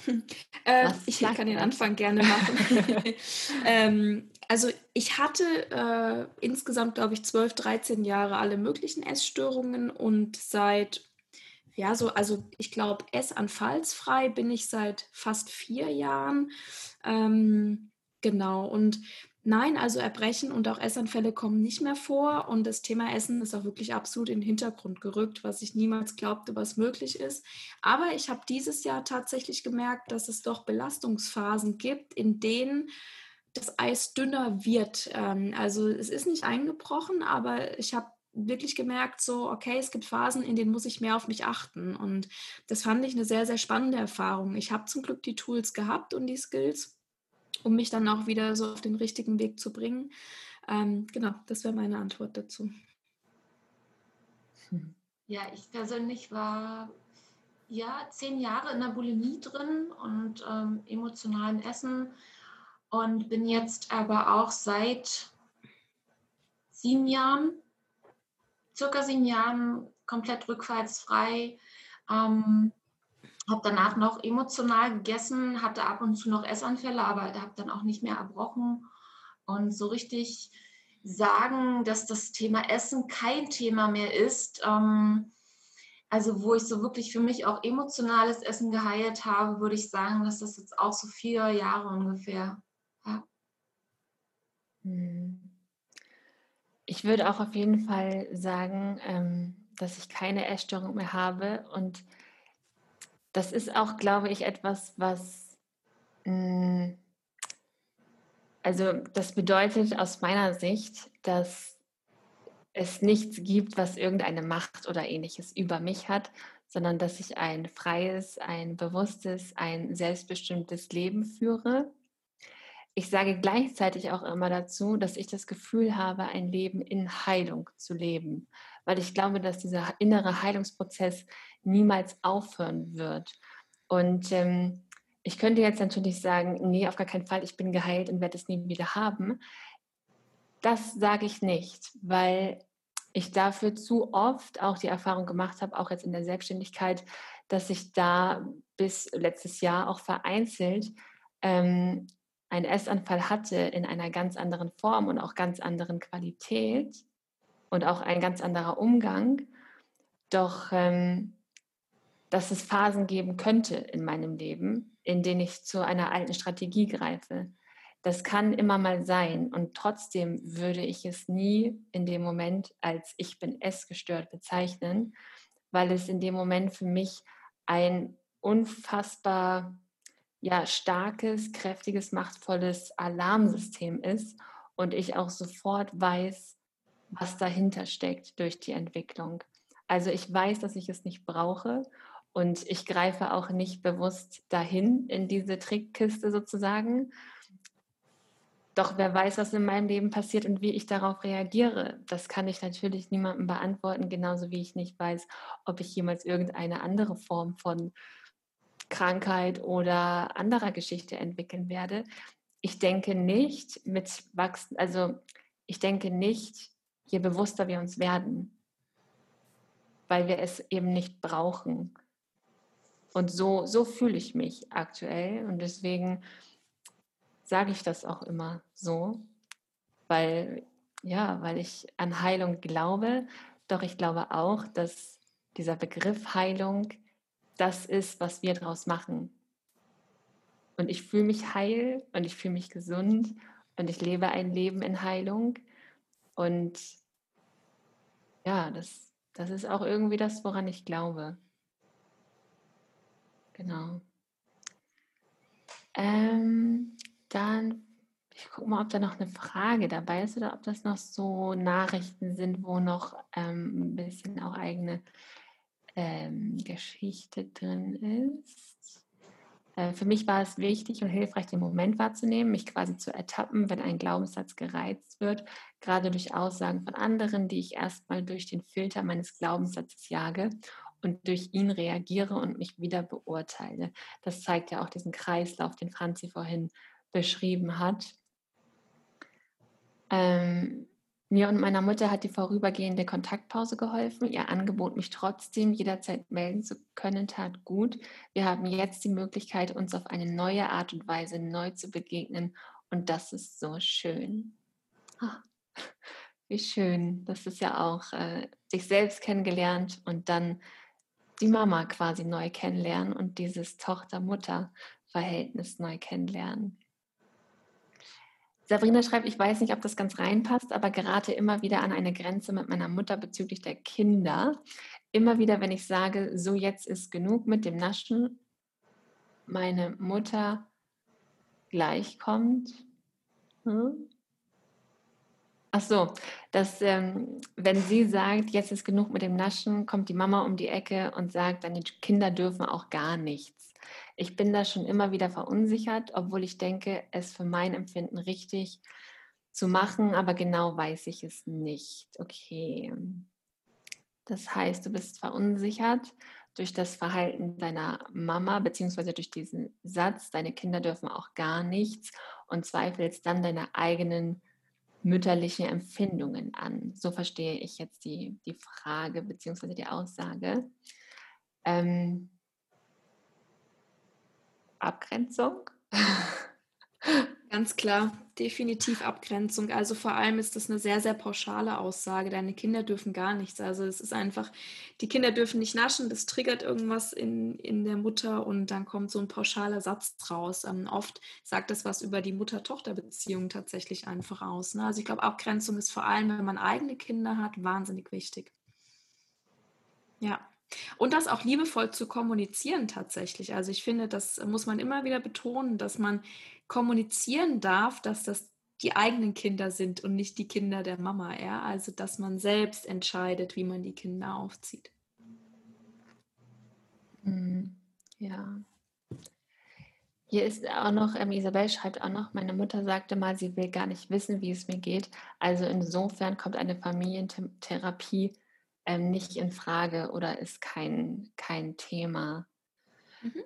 [laughs] Äh, ich kann den Anfang gerne machen. [laughs] ähm, also ich hatte äh, insgesamt, glaube ich, 12, 13 Jahre alle möglichen Essstörungen und seit, ja, so, also ich glaube, essanfallsfrei bin ich seit fast vier Jahren. Ähm, genau, und Nein, also Erbrechen und auch Essanfälle kommen nicht mehr vor und das Thema Essen ist auch wirklich absolut in den Hintergrund gerückt, was ich niemals glaubte, was möglich ist. Aber ich habe dieses Jahr tatsächlich gemerkt, dass es doch Belastungsphasen gibt, in denen das Eis dünner wird. Ähm, also es ist nicht eingebrochen, aber ich habe wirklich gemerkt, so, okay, es gibt Phasen, in denen muss ich mehr auf mich achten. Und das fand ich eine sehr, sehr spannende Erfahrung. Ich habe zum Glück die Tools gehabt und die Skills um mich dann auch wieder so auf den richtigen Weg zu bringen. Ähm, genau, das wäre meine Antwort dazu. Ja, ich persönlich war ja zehn Jahre in der Bulimie drin und ähm, emotionalen Essen und bin jetzt aber auch seit sieben Jahren, circa sieben Jahren komplett rückfallsfrei. Ähm, habe danach noch emotional gegessen, hatte ab und zu noch Essanfälle, aber habe dann auch nicht mehr erbrochen. Und so richtig sagen, dass das Thema Essen kein Thema mehr ist, ähm, also wo ich so wirklich für mich auch emotionales Essen geheilt habe, würde ich sagen, dass das jetzt auch so vier Jahre ungefähr. Hm. Ich würde auch auf jeden Fall sagen, ähm, dass ich keine Essstörung mehr habe und das ist auch, glaube ich, etwas, was, mm, also das bedeutet aus meiner Sicht, dass es nichts gibt, was irgendeine Macht oder ähnliches über mich hat, sondern dass ich ein freies, ein bewusstes, ein selbstbestimmtes Leben führe. Ich sage gleichzeitig auch immer dazu, dass ich das Gefühl habe, ein Leben in Heilung zu leben, weil ich glaube, dass dieser innere Heilungsprozess niemals aufhören wird. Und ähm, ich könnte jetzt natürlich sagen, nee, auf gar keinen Fall, ich bin geheilt und werde es nie wieder haben. Das sage ich nicht, weil ich dafür zu oft auch die Erfahrung gemacht habe, auch jetzt in der Selbstständigkeit, dass ich da bis letztes Jahr auch vereinzelt ähm, einen Essanfall hatte in einer ganz anderen Form und auch ganz anderen Qualität und auch ein ganz anderer Umgang. Doch ähm, dass es Phasen geben könnte in meinem Leben, in denen ich zu einer alten Strategie greife. Das kann immer mal sein und trotzdem würde ich es nie in dem Moment als ich bin es gestört bezeichnen, weil es in dem Moment für mich ein unfassbar ja, starkes, kräftiges, machtvolles Alarmsystem ist und ich auch sofort weiß, was dahinter steckt durch die Entwicklung. Also ich weiß, dass ich es nicht brauche und ich greife auch nicht bewusst dahin in diese Trickkiste sozusagen. Doch wer weiß, was in meinem Leben passiert und wie ich darauf reagiere. Das kann ich natürlich niemandem beantworten, genauso wie ich nicht weiß, ob ich jemals irgendeine andere Form von Krankheit oder anderer Geschichte entwickeln werde. Ich denke nicht mit wachsen, also ich denke nicht, je bewusster wir uns werden, weil wir es eben nicht brauchen. Und so, so fühle ich mich aktuell und deswegen sage ich das auch immer so, weil ja, weil ich an Heilung glaube, doch ich glaube auch, dass dieser Begriff Heilung das ist, was wir daraus machen. Und ich fühle mich heil und ich fühle mich gesund und ich lebe ein Leben in Heilung. Und ja, das, das ist auch irgendwie das, woran ich glaube. Genau. Ähm, dann, ich gucke mal, ob da noch eine Frage dabei ist oder ob das noch so Nachrichten sind, wo noch ähm, ein bisschen auch eigene ähm, Geschichte drin ist. Äh, für mich war es wichtig und hilfreich, den Moment wahrzunehmen, mich quasi zu ertappen, wenn ein Glaubenssatz gereizt wird, gerade durch Aussagen von anderen, die ich erstmal durch den Filter meines Glaubenssatzes jage und durch ihn reagiere und mich wieder beurteile. Das zeigt ja auch diesen Kreislauf, den Franzi vorhin beschrieben hat. Ähm, mir und meiner Mutter hat die vorübergehende Kontaktpause geholfen. Ihr Angebot, mich trotzdem jederzeit melden zu können, tat gut. Wir haben jetzt die Möglichkeit, uns auf eine neue Art und Weise neu zu begegnen. Und das ist so schön. Ach, [laughs] wie schön. Das ist ja auch äh, sich selbst kennengelernt und dann die Mama quasi neu kennenlernen und dieses Tochter-Mutter-Verhältnis neu kennenlernen. Sabrina schreibt, ich weiß nicht, ob das ganz reinpasst, aber gerate immer wieder an eine Grenze mit meiner Mutter bezüglich der Kinder. Immer wieder, wenn ich sage, so jetzt ist genug mit dem Naschen, meine Mutter gleich kommt. Hm? Ach so, dass ähm, wenn sie sagt, jetzt ist genug mit dem Naschen, kommt die Mama um die Ecke und sagt, deine Kinder dürfen auch gar nichts. Ich bin da schon immer wieder verunsichert, obwohl ich denke, es für mein Empfinden richtig zu machen, aber genau weiß ich es nicht. Okay. Das heißt, du bist verunsichert durch das Verhalten deiner Mama, beziehungsweise durch diesen Satz, deine Kinder dürfen auch gar nichts und zweifelst dann deine eigenen mütterlichen Empfindungen an. So verstehe ich jetzt die, die Frage beziehungsweise die Aussage. Ähm, Abgrenzung? [laughs] Ganz klar, definitiv Abgrenzung. Also vor allem ist das eine sehr, sehr pauschale Aussage. Deine Kinder dürfen gar nichts. Also es ist einfach, die Kinder dürfen nicht naschen, das triggert irgendwas in, in der Mutter und dann kommt so ein pauschaler Satz raus. Ähm, oft sagt das was über die Mutter-Tochter-Beziehung tatsächlich einfach aus. Ne? Also ich glaube, Abgrenzung ist vor allem, wenn man eigene Kinder hat, wahnsinnig wichtig. Ja. Und das auch liebevoll zu kommunizieren tatsächlich. Also ich finde, das muss man immer wieder betonen, dass man kommunizieren darf, dass das die eigenen Kinder sind und nicht die Kinder der Mama. Ja? Also dass man selbst entscheidet, wie man die Kinder aufzieht. Mhm. Ja. Hier ist auch noch, ähm, Isabel schreibt auch noch, meine Mutter sagte mal, sie will gar nicht wissen, wie es mir geht. Also insofern kommt eine Familientherapie ähm, nicht in Frage oder ist kein, kein Thema. Mhm.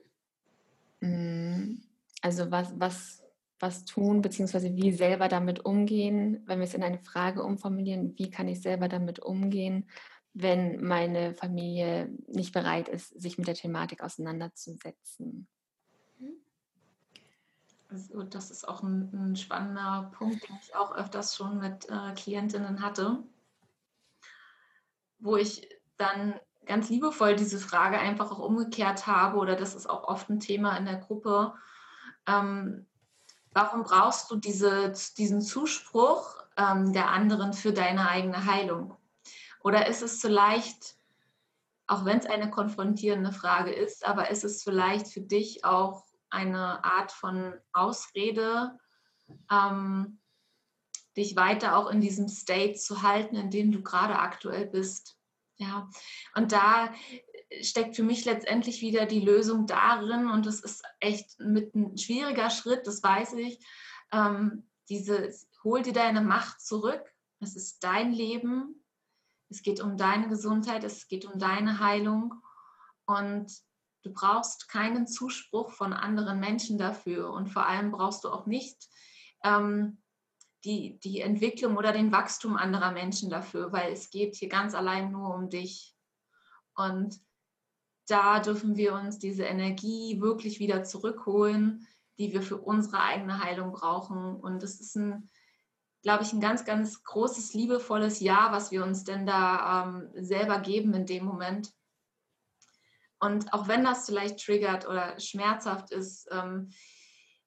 Mm, also was, was, was tun, beziehungsweise wie selber damit umgehen, wenn wir es in eine Frage umformulieren, wie kann ich selber damit umgehen, wenn meine Familie nicht bereit ist, sich mit der Thematik auseinanderzusetzen. Also das ist auch ein, ein, spannender Punkt, den ich auch öfters schon mit äh, Klientinnen hatte wo ich dann ganz liebevoll diese Frage einfach auch umgekehrt habe, oder das ist auch oft ein Thema in der Gruppe. Ähm, warum brauchst du diese, diesen Zuspruch ähm, der anderen für deine eigene Heilung? Oder ist es vielleicht, auch wenn es eine konfrontierende Frage ist, aber ist es vielleicht für dich auch eine Art von Ausrede, ähm, dich weiter auch in diesem State zu halten, in dem du gerade aktuell bist. Ja, und da steckt für mich letztendlich wieder die Lösung darin und das ist echt mit ein schwieriger Schritt, das weiß ich, ähm, diese, hol dir deine Macht zurück. Es ist dein Leben. Es geht um deine Gesundheit, es geht um deine Heilung. Und du brauchst keinen Zuspruch von anderen Menschen dafür. Und vor allem brauchst du auch nicht ähm, die, die Entwicklung oder den Wachstum anderer Menschen dafür, weil es geht hier ganz allein nur um dich. Und da dürfen wir uns diese Energie wirklich wieder zurückholen, die wir für unsere eigene Heilung brauchen. Und das ist ein, glaube ich, ein ganz, ganz großes, liebevolles Ja, was wir uns denn da ähm, selber geben in dem Moment. Und auch wenn das vielleicht triggert oder schmerzhaft ist, ähm,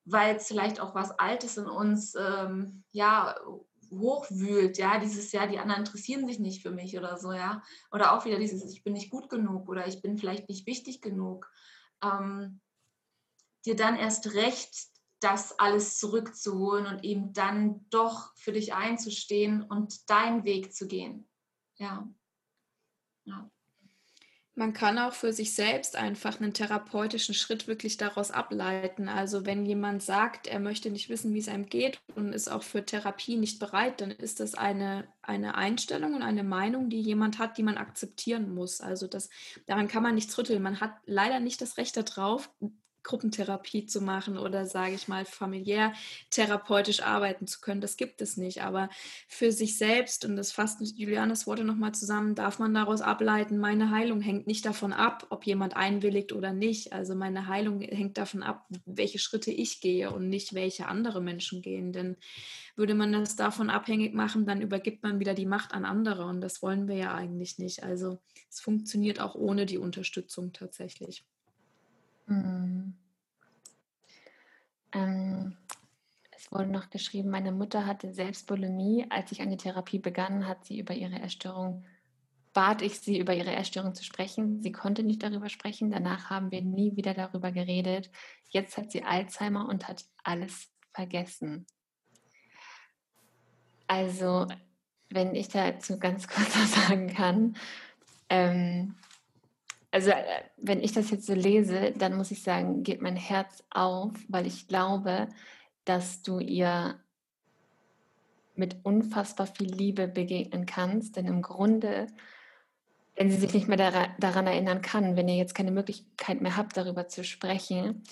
weil es vielleicht auch was Altes in uns ähm, ja, hochwühlt, ja, dieses Jahr, die anderen interessieren sich nicht für mich oder so, ja. Oder auch wieder dieses, ich bin nicht gut genug oder ich bin vielleicht nicht wichtig genug. Ähm, dir dann erst recht das alles zurückzuholen und eben dann doch für dich einzustehen und deinen Weg zu gehen. Ja. ja. Man kann auch für sich selbst einfach einen therapeutischen Schritt wirklich daraus ableiten. Also wenn jemand sagt, er möchte nicht wissen, wie es einem geht und ist auch für Therapie nicht bereit, dann ist das eine, eine Einstellung und eine Meinung, die jemand hat, die man akzeptieren muss. Also das, daran kann man nichts rütteln. Man hat leider nicht das Recht darauf, Gruppentherapie zu machen oder, sage ich mal, familiär therapeutisch arbeiten zu können. Das gibt es nicht. Aber für sich selbst, und das fasst Julianes Worte nochmal zusammen, darf man daraus ableiten, meine Heilung hängt nicht davon ab, ob jemand einwilligt oder nicht. Also meine Heilung hängt davon ab, welche Schritte ich gehe und nicht welche andere Menschen gehen. Denn würde man das davon abhängig machen, dann übergibt man wieder die Macht an andere und das wollen wir ja eigentlich nicht. Also es funktioniert auch ohne die Unterstützung tatsächlich. Ähm, es wurde noch geschrieben, meine Mutter hatte selbst Bulimie. Als ich eine Therapie begann, hat sie über ihre Erstörung, bat ich sie, über ihre Erstörung zu sprechen. Sie konnte nicht darüber sprechen. Danach haben wir nie wieder darüber geredet. Jetzt hat sie Alzheimer und hat alles vergessen. Also, wenn ich dazu ganz [laughs] kurz was sagen kann, ähm, also äh, wenn ich das jetzt so lese, dann muss ich sagen, geht mein Herz auf, weil ich glaube, dass du ihr mit unfassbar viel Liebe begegnen kannst. Denn im Grunde, wenn sie sich nicht mehr daran erinnern kann, wenn ihr jetzt keine Möglichkeit mehr habt, darüber zu sprechen,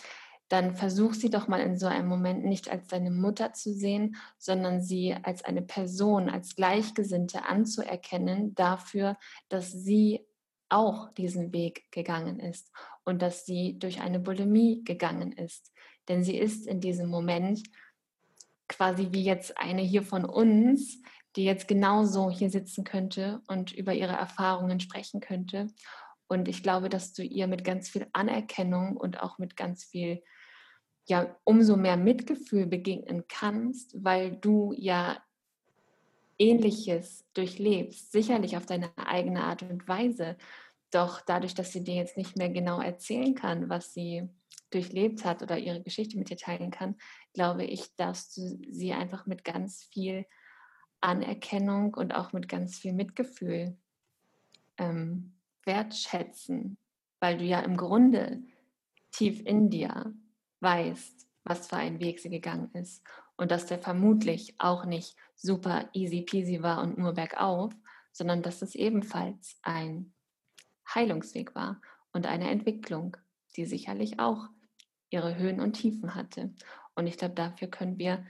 dann versuch sie doch mal in so einem Moment nicht als deine Mutter zu sehen, sondern sie als eine Person, als Gleichgesinnte anzuerkennen dafür, dass sie auch diesen Weg gegangen ist und dass sie durch eine Bulimie gegangen ist. Denn sie ist in diesem Moment quasi wie jetzt eine hier von uns, die jetzt genauso hier sitzen könnte und über ihre Erfahrungen sprechen könnte. Und ich glaube, dass du ihr mit ganz viel Anerkennung und auch mit ganz viel, ja, umso mehr Mitgefühl begegnen kannst, weil du ja Ähnliches durchlebst, sicherlich auf deine eigene Art und Weise. Doch dadurch, dass sie dir jetzt nicht mehr genau erzählen kann, was sie durchlebt hat oder ihre Geschichte mit dir teilen kann, glaube ich, darfst du sie einfach mit ganz viel Anerkennung und auch mit ganz viel Mitgefühl ähm, wertschätzen, weil du ja im Grunde tief in dir weißt, was für ein Weg sie gegangen ist und dass der vermutlich auch nicht super easy peasy war und nur bergauf, sondern dass es ebenfalls ein Heilungsweg war und eine Entwicklung, die sicherlich auch ihre Höhen und Tiefen hatte. Und ich glaube, dafür können wir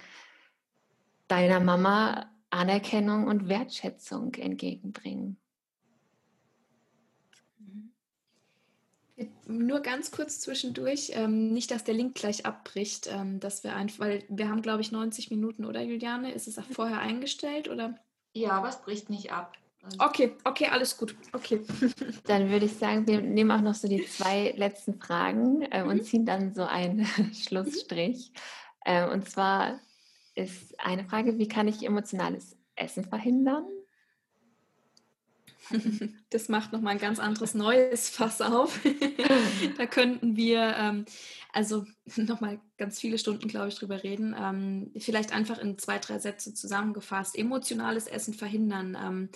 deiner Mama Anerkennung und Wertschätzung entgegenbringen. Nur ganz kurz zwischendurch, ähm, nicht, dass der Link gleich abbricht, ähm, dass wir einfach, weil wir haben, glaube ich, 90 Minuten, oder Juliane? Ist es auch vorher eingestellt oder? Ja, aber es bricht nicht ab. Also okay, okay, alles gut. Okay. [laughs] Dann würde ich sagen, wir nehmen auch noch so die zwei letzten Fragen äh, und mhm. ziehen dann so einen [laughs] Schlussstrich. Äh, und zwar ist eine Frage, wie kann ich emotionales Essen verhindern? [laughs] Das macht nochmal ein ganz anderes neues Fass auf. [laughs] da könnten wir ähm, also nochmal ganz viele Stunden, glaube ich, drüber reden. Ähm, vielleicht einfach in zwei, drei Sätze zusammengefasst. Emotionales Essen verhindern. Ähm,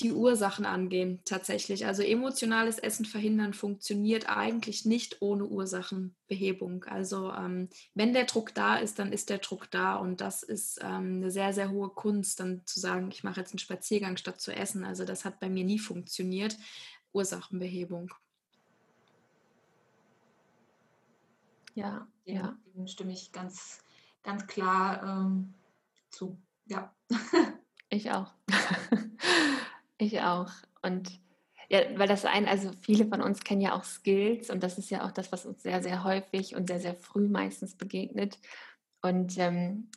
die Ursachen angehen, tatsächlich. Also emotionales Essen verhindern funktioniert eigentlich nicht ohne Ursachenbehebung. Also ähm, wenn der Druck da ist, dann ist der Druck da und das ist ähm, eine sehr, sehr hohe Kunst, dann zu sagen, ich mache jetzt einen Spaziergang statt zu essen. Also das hat bei mir nie funktioniert. Ursachenbehebung. Ja, ja. Dem stimme ich ganz, ganz klar ähm, zu. Ja. [laughs] Ich auch. [laughs] Ich auch. Und ja, weil das ein, also viele von uns kennen ja auch Skills und das ist ja auch das, was uns sehr, sehr häufig und sehr, sehr früh meistens begegnet. Und ähm,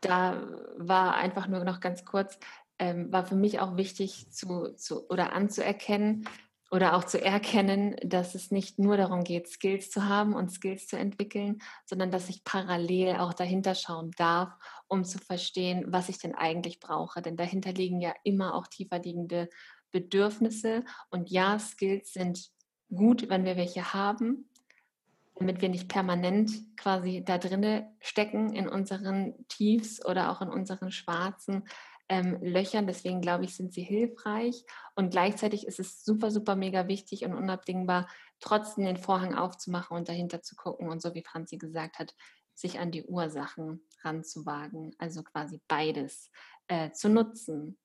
da war einfach nur noch ganz kurz, ähm, war für mich auch wichtig zu, zu oder anzuerkennen oder auch zu erkennen, dass es nicht nur darum geht, Skills zu haben und Skills zu entwickeln, sondern dass ich parallel auch dahinter schauen darf um zu verstehen, was ich denn eigentlich brauche. Denn dahinter liegen ja immer auch tiefer liegende Bedürfnisse. Und ja, Skills sind gut, wenn wir welche haben, damit wir nicht permanent quasi da drinne stecken in unseren Tiefs oder auch in unseren schwarzen ähm, Löchern. Deswegen glaube ich, sind sie hilfreich. Und gleichzeitig ist es super, super mega wichtig und unabdingbar, trotzdem den Vorhang aufzumachen und dahinter zu gucken. Und so wie Franzi gesagt hat, sich an die Ursachen ranzuwagen, also quasi beides äh, zu nutzen.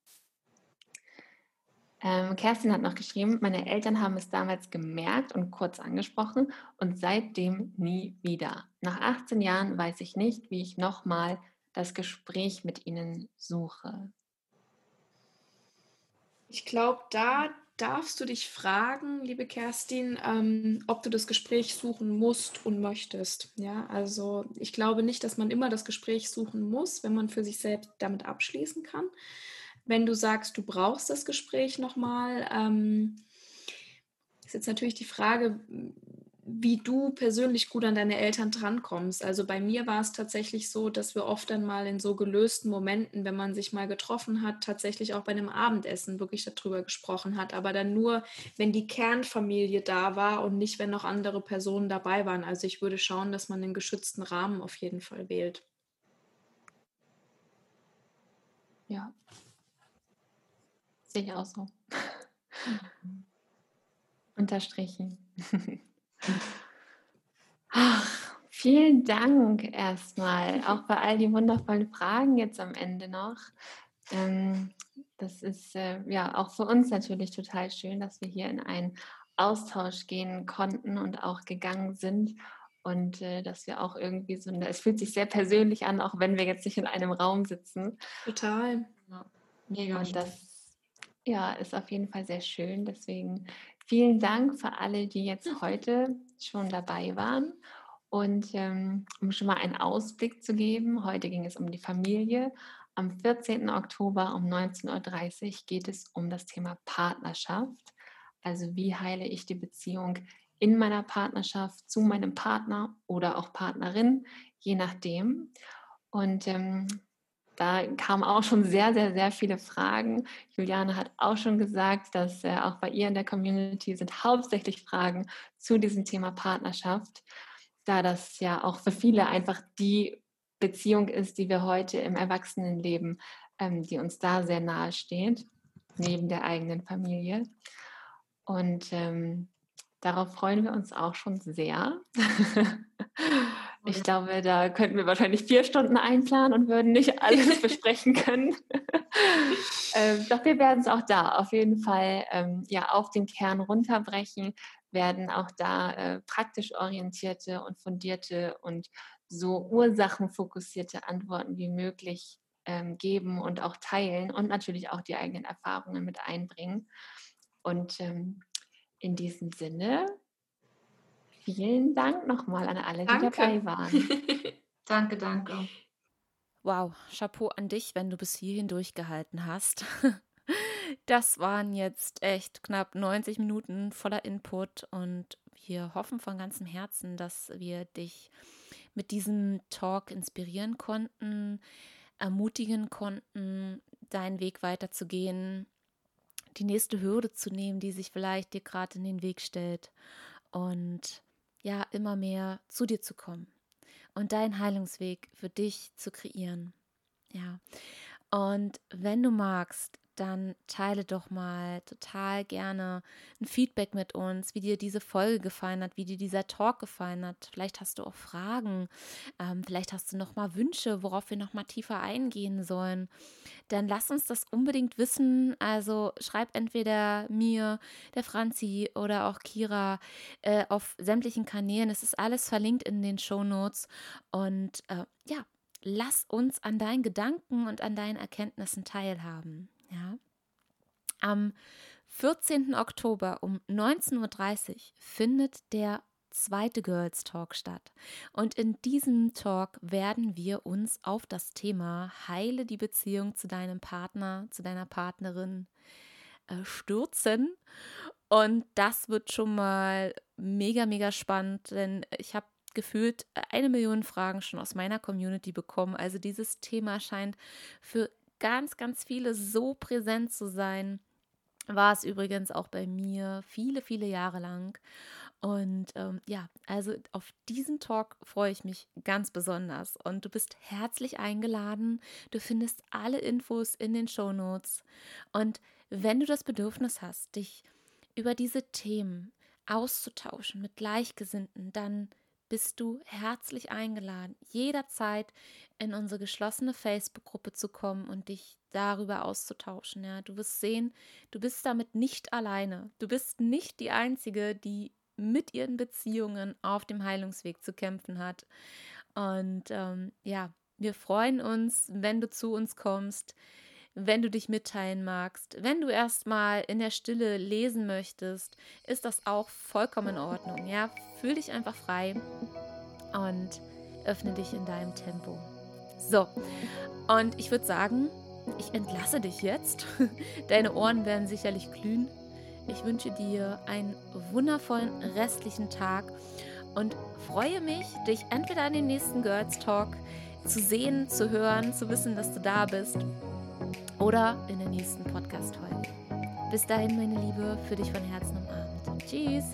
Ähm, Kerstin hat noch geschrieben, meine Eltern haben es damals gemerkt und kurz angesprochen und seitdem nie wieder. Nach 18 Jahren weiß ich nicht, wie ich nochmal das Gespräch mit ihnen suche. Ich glaube, da darfst du dich fragen, liebe Kerstin, ähm, ob du das Gespräch suchen musst und möchtest. Ja, also ich glaube nicht, dass man immer das Gespräch suchen muss, wenn man für sich selbst damit abschließen kann. Wenn du sagst, du brauchst das Gespräch nochmal, ähm, ist jetzt natürlich die Frage, wie du persönlich gut an deine Eltern drankommst. Also bei mir war es tatsächlich so, dass wir oft dann mal in so gelösten Momenten, wenn man sich mal getroffen hat, tatsächlich auch bei einem Abendessen wirklich darüber gesprochen hat. Aber dann nur, wenn die Kernfamilie da war und nicht, wenn noch andere Personen dabei waren. Also ich würde schauen, dass man einen geschützten Rahmen auf jeden Fall wählt. Ja. Sehe ich auch so. Mhm. Unterstrichen. [laughs] Ach, vielen Dank erstmal, auch bei all die wundervollen Fragen jetzt am Ende noch. Ähm, das ist äh, ja auch für uns natürlich total schön, dass wir hier in einen Austausch gehen konnten und auch gegangen sind und äh, dass wir auch irgendwie so, es fühlt sich sehr persönlich an, auch wenn wir jetzt nicht in einem Raum sitzen. Total. Ja. Mega. Und das ja, ist auf jeden Fall sehr schön. Deswegen Vielen Dank für alle, die jetzt hm. heute schon dabei waren. Und ähm, um schon mal einen Ausblick zu geben, heute ging es um die Familie. Am 14. Oktober um 19.30 Uhr geht es um das Thema Partnerschaft. Also wie heile ich die Beziehung in meiner Partnerschaft zu meinem Partner oder auch Partnerin, je nachdem. Und ähm, da kamen auch schon sehr, sehr, sehr viele Fragen. Juliane hat auch schon gesagt, dass äh, auch bei ihr in der Community sind hauptsächlich Fragen zu diesem Thema Partnerschaft, da das ja auch für viele einfach die Beziehung ist, die wir heute im Erwachsenenleben, ähm, die uns da sehr nahe steht, neben der eigenen Familie. Und ähm, darauf freuen wir uns auch schon sehr. [laughs] Ich glaube, da könnten wir wahrscheinlich vier Stunden einplanen und würden nicht [laughs] alles besprechen können. [laughs] ähm, doch wir werden es auch da auf jeden Fall ähm, ja, auf den Kern runterbrechen, werden auch da äh, praktisch orientierte und fundierte und so ursachenfokussierte Antworten wie möglich ähm, geben und auch teilen und natürlich auch die eigenen Erfahrungen mit einbringen. Und ähm, in diesem Sinne Vielen Dank nochmal an alle, die dabei waren. [laughs] danke, danke. Wow, Chapeau an dich, wenn du bis hierhin durchgehalten hast. [laughs] Das waren jetzt echt knapp 90 Minuten voller Input und wir hoffen von ganzem Herzen, dass wir dich mit diesem Talk inspirieren konnten, ermutigen konnten, deinen Weg weiterzugehen, die nächste Hürde zu nehmen, die sich vielleicht dir gerade in den Weg stellt. Und ja immer mehr zu dir zu kommen und deinen Heilungsweg für dich zu kreieren. Ja. Und wenn du magst, dann teile doch mal total gerne ein Feedback mit uns, wie dir diese Folge gefallen hat, wie dir dieser Talk gefallen hat. Vielleicht hast du auch Fragen, ähm, vielleicht hast du noch mal Wünsche, worauf wir noch mal tiefer eingehen sollen. Dann lass uns das unbedingt wissen. Also schreib entweder mir, der Franzi oder auch Kira äh, auf sämtlichen Kanälen. Es ist alles verlinkt in den Show Notes und äh, ja, lass uns an deinen Gedanken und an deinen Erkenntnissen teilhaben. Ja. Am 14. Oktober um 19.30 Uhr findet der zweite Girls Talk statt. Und in diesem Talk werden wir uns auf das Thema Heile die Beziehung zu deinem Partner, zu deiner Partnerin äh, stürzen. Und das wird schon mal mega, mega spannend, denn ich habe gefühlt eine Million Fragen schon aus meiner Community bekommen. Also dieses Thema scheint für ganz, ganz viele so präsent zu sein. War es übrigens auch bei mir viele, viele Jahre lang. Und ähm, ja, also auf diesen Talk freue ich mich ganz besonders. Und du bist herzlich eingeladen. Du findest alle Infos in den Show Notes. Und wenn du das Bedürfnis hast, dich über diese Themen auszutauschen mit Gleichgesinnten, dann bist du herzlich eingeladen, jederzeit in unsere geschlossene Facebook-Gruppe zu kommen und dich darüber auszutauschen. Ja, du wirst sehen, du bist damit nicht alleine. Du bist nicht die Einzige, die mit ihren Beziehungen auf dem Heilungsweg zu kämpfen hat. Und ähm, ja, wir freuen uns, wenn du zu uns kommst wenn du dich mitteilen magst. Wenn du erstmal in der Stille lesen möchtest, ist das auch vollkommen in Ordnung. Ja, fühl dich einfach frei und öffne dich in deinem Tempo. So, und ich würde sagen, ich entlasse dich jetzt. [laughs] Deine Ohren werden sicherlich glühen. Ich wünsche dir einen wundervollen restlichen Tag und freue mich, dich entweder an den nächsten Girls Talk zu sehen, zu hören, zu wissen, dass du da bist oder in der nächsten Podcast-Folge. Bis dahin, meine Liebe, für dich von Herzen umarmt. Tschüss!